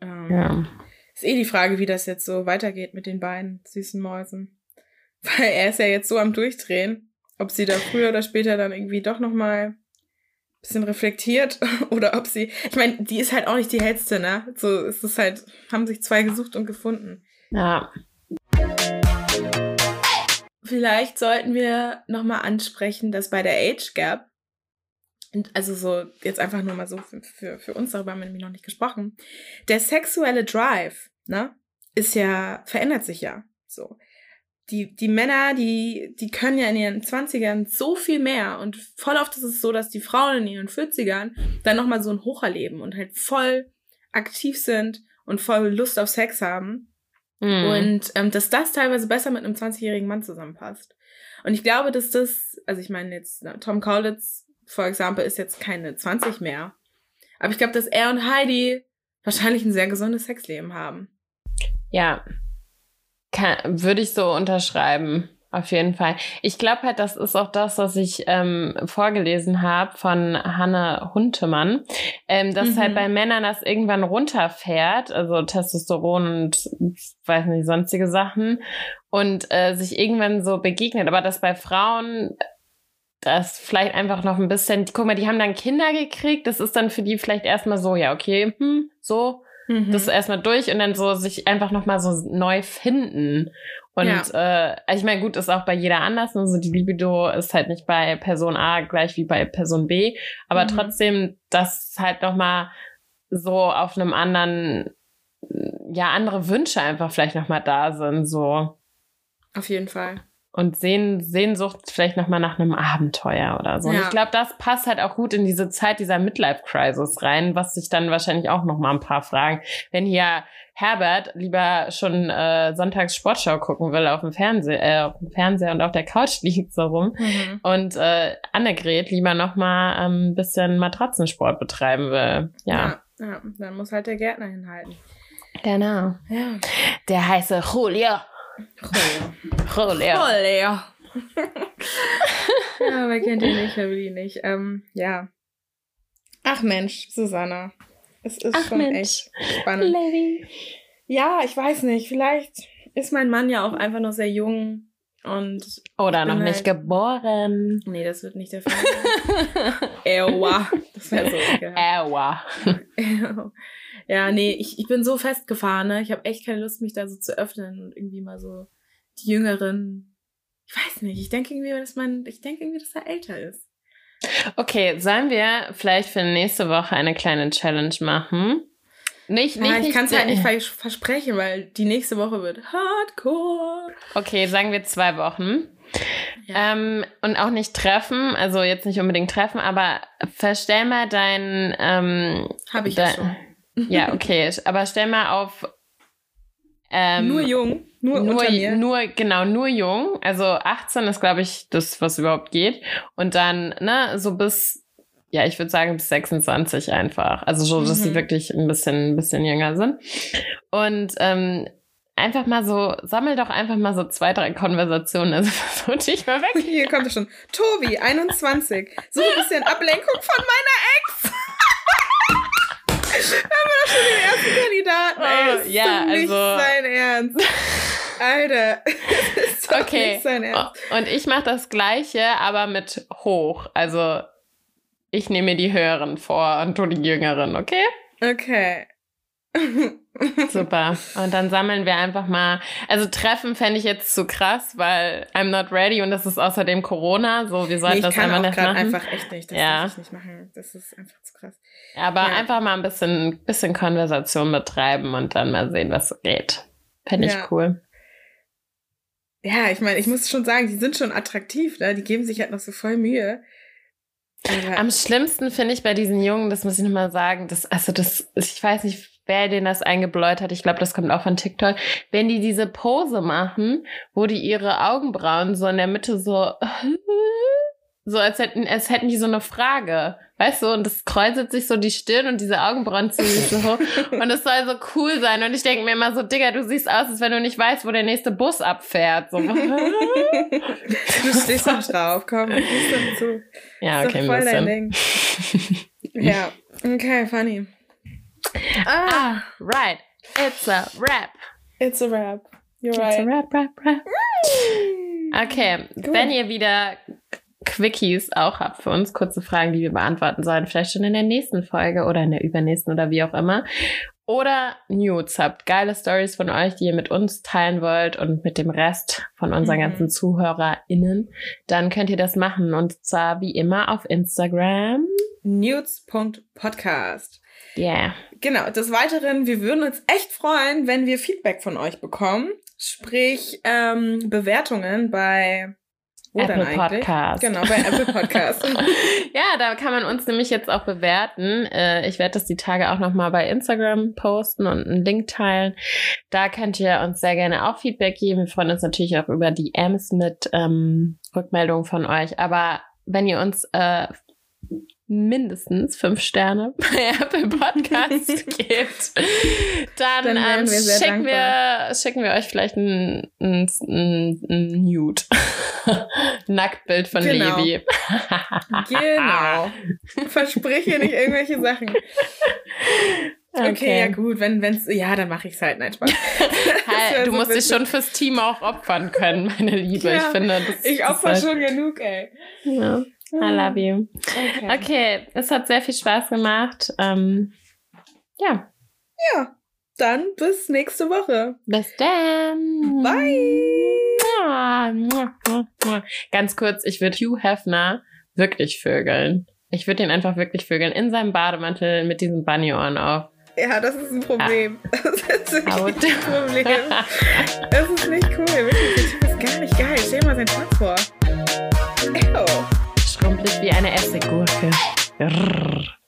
Ähm, ja. Ist eh die Frage, wie das jetzt so weitergeht mit den beiden süßen Mäusen. Weil er ist ja jetzt so am Durchdrehen, ob sie da früher oder später dann irgendwie doch nochmal bisschen reflektiert oder ob sie, ich meine, die ist halt auch nicht die hellste, ne? So ist es halt, haben sich zwei gesucht und gefunden. Ja. Vielleicht sollten wir nochmal ansprechen, dass bei der Age Gap, also so jetzt einfach nur mal so für, für, für uns, darüber haben wir nämlich noch nicht gesprochen, der sexuelle Drive, ne, ist ja, verändert sich ja. So die, die Männer, die, die können ja in ihren 20ern so viel mehr und voll oft ist es so, dass die Frauen in ihren 40ern dann nochmal so ein Hoch erleben und halt voll aktiv sind und voll Lust auf Sex haben. Mhm. Und ähm, dass das teilweise besser mit einem 20-jährigen Mann zusammenpasst. Und ich glaube, dass das, also ich meine jetzt, Tom Kaulitz, for example, ist jetzt keine 20 mehr. Aber ich glaube, dass er und Heidi wahrscheinlich ein sehr gesundes Sexleben haben. Ja, kann, würde ich so unterschreiben. auf jeden Fall. Ich glaube halt, das ist auch das, was ich ähm, vorgelesen habe von Hanne Huntemann, ähm, dass mhm. halt bei Männern das irgendwann runterfährt, also Testosteron und weiß nicht, sonstige Sachen und äh, sich irgendwann so begegnet. Aber dass bei Frauen das vielleicht einfach noch ein bisschen, guck mal, die haben dann Kinder gekriegt, das ist dann für die vielleicht erstmal so, ja, okay, hm, so, mhm. das ist erstmal durch und dann so sich einfach nochmal so neu finden. Und ja. äh, also ich meine, gut, ist auch bei jeder anders. Also die Libido ist halt nicht bei Person A gleich wie bei Person B, aber mhm. trotzdem, dass halt nochmal so auf einem anderen, ja, andere Wünsche einfach vielleicht nochmal da sind, so. Auf jeden Fall und Sehn, Sehnsucht vielleicht nochmal nach einem Abenteuer oder so. Ja. Und ich glaube, das passt halt auch gut in diese Zeit dieser Midlife-Crisis rein, was sich dann wahrscheinlich auch nochmal ein paar fragen. Wenn hier Herbert lieber schon äh, Sonntags Sportschau gucken will auf dem Fernseher, äh, auf dem Fernseher und auf der Couch liegt so rum mhm. und äh, Annegret lieber nochmal ähm, ein bisschen Matratzensport betreiben will. Ja. ja. Ja, dann muss halt der Gärtner hinhalten. Genau. Ja. Der heiße Julio. Julio. Julio. ja, wer kennt ihn nicht, wer will ihn nicht. Ähm, ja. Ach Mensch, Susanna. Es ist Ach schon Mensch. echt spannend. Lady. Ja, ich weiß nicht. Vielleicht ist mein Mann ja auch einfach noch sehr jung und. Oder noch nicht halt geboren. Nee, das wird nicht der Fall sein. Ewa. Das wäre so Ewa. Ja, nee, ich, ich bin so festgefahren, ne? Ich habe echt keine Lust, mich da so zu öffnen und irgendwie mal so die Jüngeren. Ich weiß nicht, ich denke irgendwie, dass man, ich denke irgendwie, dass er älter ist. Okay, sollen wir vielleicht für nächste Woche eine kleine Challenge machen? Nicht, nicht, ja, ich kann es halt nicht vers versprechen, weil die nächste Woche wird hardcore. Okay, sagen wir zwei Wochen. Ja. Ähm, und auch nicht treffen, also jetzt nicht unbedingt treffen, aber verstell mal dein. Ähm, Habe ich ja schon. Ja, okay. Aber stell mal auf. Ähm, nur jung. Nur, nur, nur, genau, nur jung. Also 18 ist, glaube ich, das, was überhaupt geht. Und dann, ne, so bis, ja, ich würde sagen bis 26 einfach. Also so, dass mhm. sie wirklich ein bisschen, ein bisschen jünger sind. Und ähm, einfach mal so, sammel doch einfach mal so zwei, drei Konversationen. Also versuch dich mal weg. Hier kommt es schon. Tobi, 21. So ein bisschen Ablenkung von meiner Ex. Haben wir doch schon den ersten Kandidaten. Ey, oh, ist ja, nicht also. sein Ernst. Alter. ist doch okay. Nicht sein Ernst. Und ich mache das Gleiche, aber mit hoch. Also ich nehme mir die Höheren vor und du die Jüngeren, okay? Okay. Super. Und dann sammeln wir einfach mal. Also Treffen fände ich jetzt zu krass, weil I'm not ready und das ist außerdem Corona. So, wir sollten nee, das einfach nicht machen. einfach echt nicht. Das ja. darf ich nicht machen. Das ist einfach zu krass. Aber ja. einfach mal ein bisschen, bisschen Konversation betreiben und dann mal sehen, was so geht. Fände ich ja. cool. Ja, ich meine, ich muss schon sagen, die sind schon attraktiv, ne? Die geben sich halt noch so voll Mühe. Aber Am schlimmsten finde ich bei diesen Jungen, das muss ich nochmal sagen, das, also das, ich weiß nicht, wer denen das eingebläut hat. Ich glaube, das kommt auch von TikTok. Wenn die diese Pose machen, wo die ihre Augenbrauen so in der Mitte so, so als hätten, als hätten die so eine Frage. Weißt du, und das kräuselt sich so die Stirn und diese Augenbrauen ziehen sich so hoch. Und es soll so cool sein. Und ich denke mir immer so, Digga, du siehst aus, als wenn du nicht weißt, wo der nächste Bus abfährt. So. du stehst doch drauf, komm, dann zu. Ja, okay, voll dein Ding. ja, okay, funny. Ah. right. It's a rap. It's a rap. You're right. It's a rap, rap, rap. Okay, Gut. wenn ihr wieder Quickies auch habt für uns, kurze Fragen, die wir beantworten sollen, vielleicht schon in der nächsten Folge oder in der übernächsten oder wie auch immer. Oder Nudes habt, geile Stories von euch, die ihr mit uns teilen wollt und mit dem Rest von unseren mhm. ganzen ZuhörerInnen, dann könnt ihr das machen und zwar wie immer auf Instagram. Nudes.podcast. Yeah. Genau, des Weiteren, wir würden uns echt freuen, wenn wir Feedback von euch bekommen. Sprich, ähm, Bewertungen bei wo Apple Podcast. Genau, bei Apple Podcast. ja, da kann man uns nämlich jetzt auch bewerten. Äh, ich werde das die Tage auch nochmal bei Instagram posten und einen Link teilen. Da könnt ihr uns sehr gerne auch Feedback geben. Wir freuen uns natürlich auch über DMs mit ähm, Rückmeldungen von euch. Aber wenn ihr uns äh, mindestens fünf Sterne bei Apple Podcasts gibt, dann, Dann ähm, wir schicken, dankbar. wir, schicken wir euch vielleicht ein, ein, ein, ein Nude. Nacktbild von Genau. Levi. Genau. Versprich hier nicht irgendwelche Sachen. Okay, ja gut, wenn wenn's ja, dann mache ich's halt, nein, Spaß. Wär du so musst dich schon fürs Team auch opfern können, meine Liebe. Ja, ich finde, das Ich opfer ist schon genug, ey. Ja. I love you. Okay. Okay, es hat sehr viel Spaß gemacht. Ähm, ja, Ja, dann bis nächste Woche. bis dann. Bye. Ganz kurz, ich würde Hugh Hefner wirklich vögeln. Ich würde ihn einfach wirklich vögeln. In seinem Bademantel mit diesen Bunny-Ohren auf. Ja, das ist ein Problem. Das ist wirklich Out. ein Problem. Das ist nicht cool. Wirklich, der Typ ist gar nicht geil. Stell dir mal seinen Schwanz vor. Ew. Schrumpelig wie eine Essiggurke. Grrr.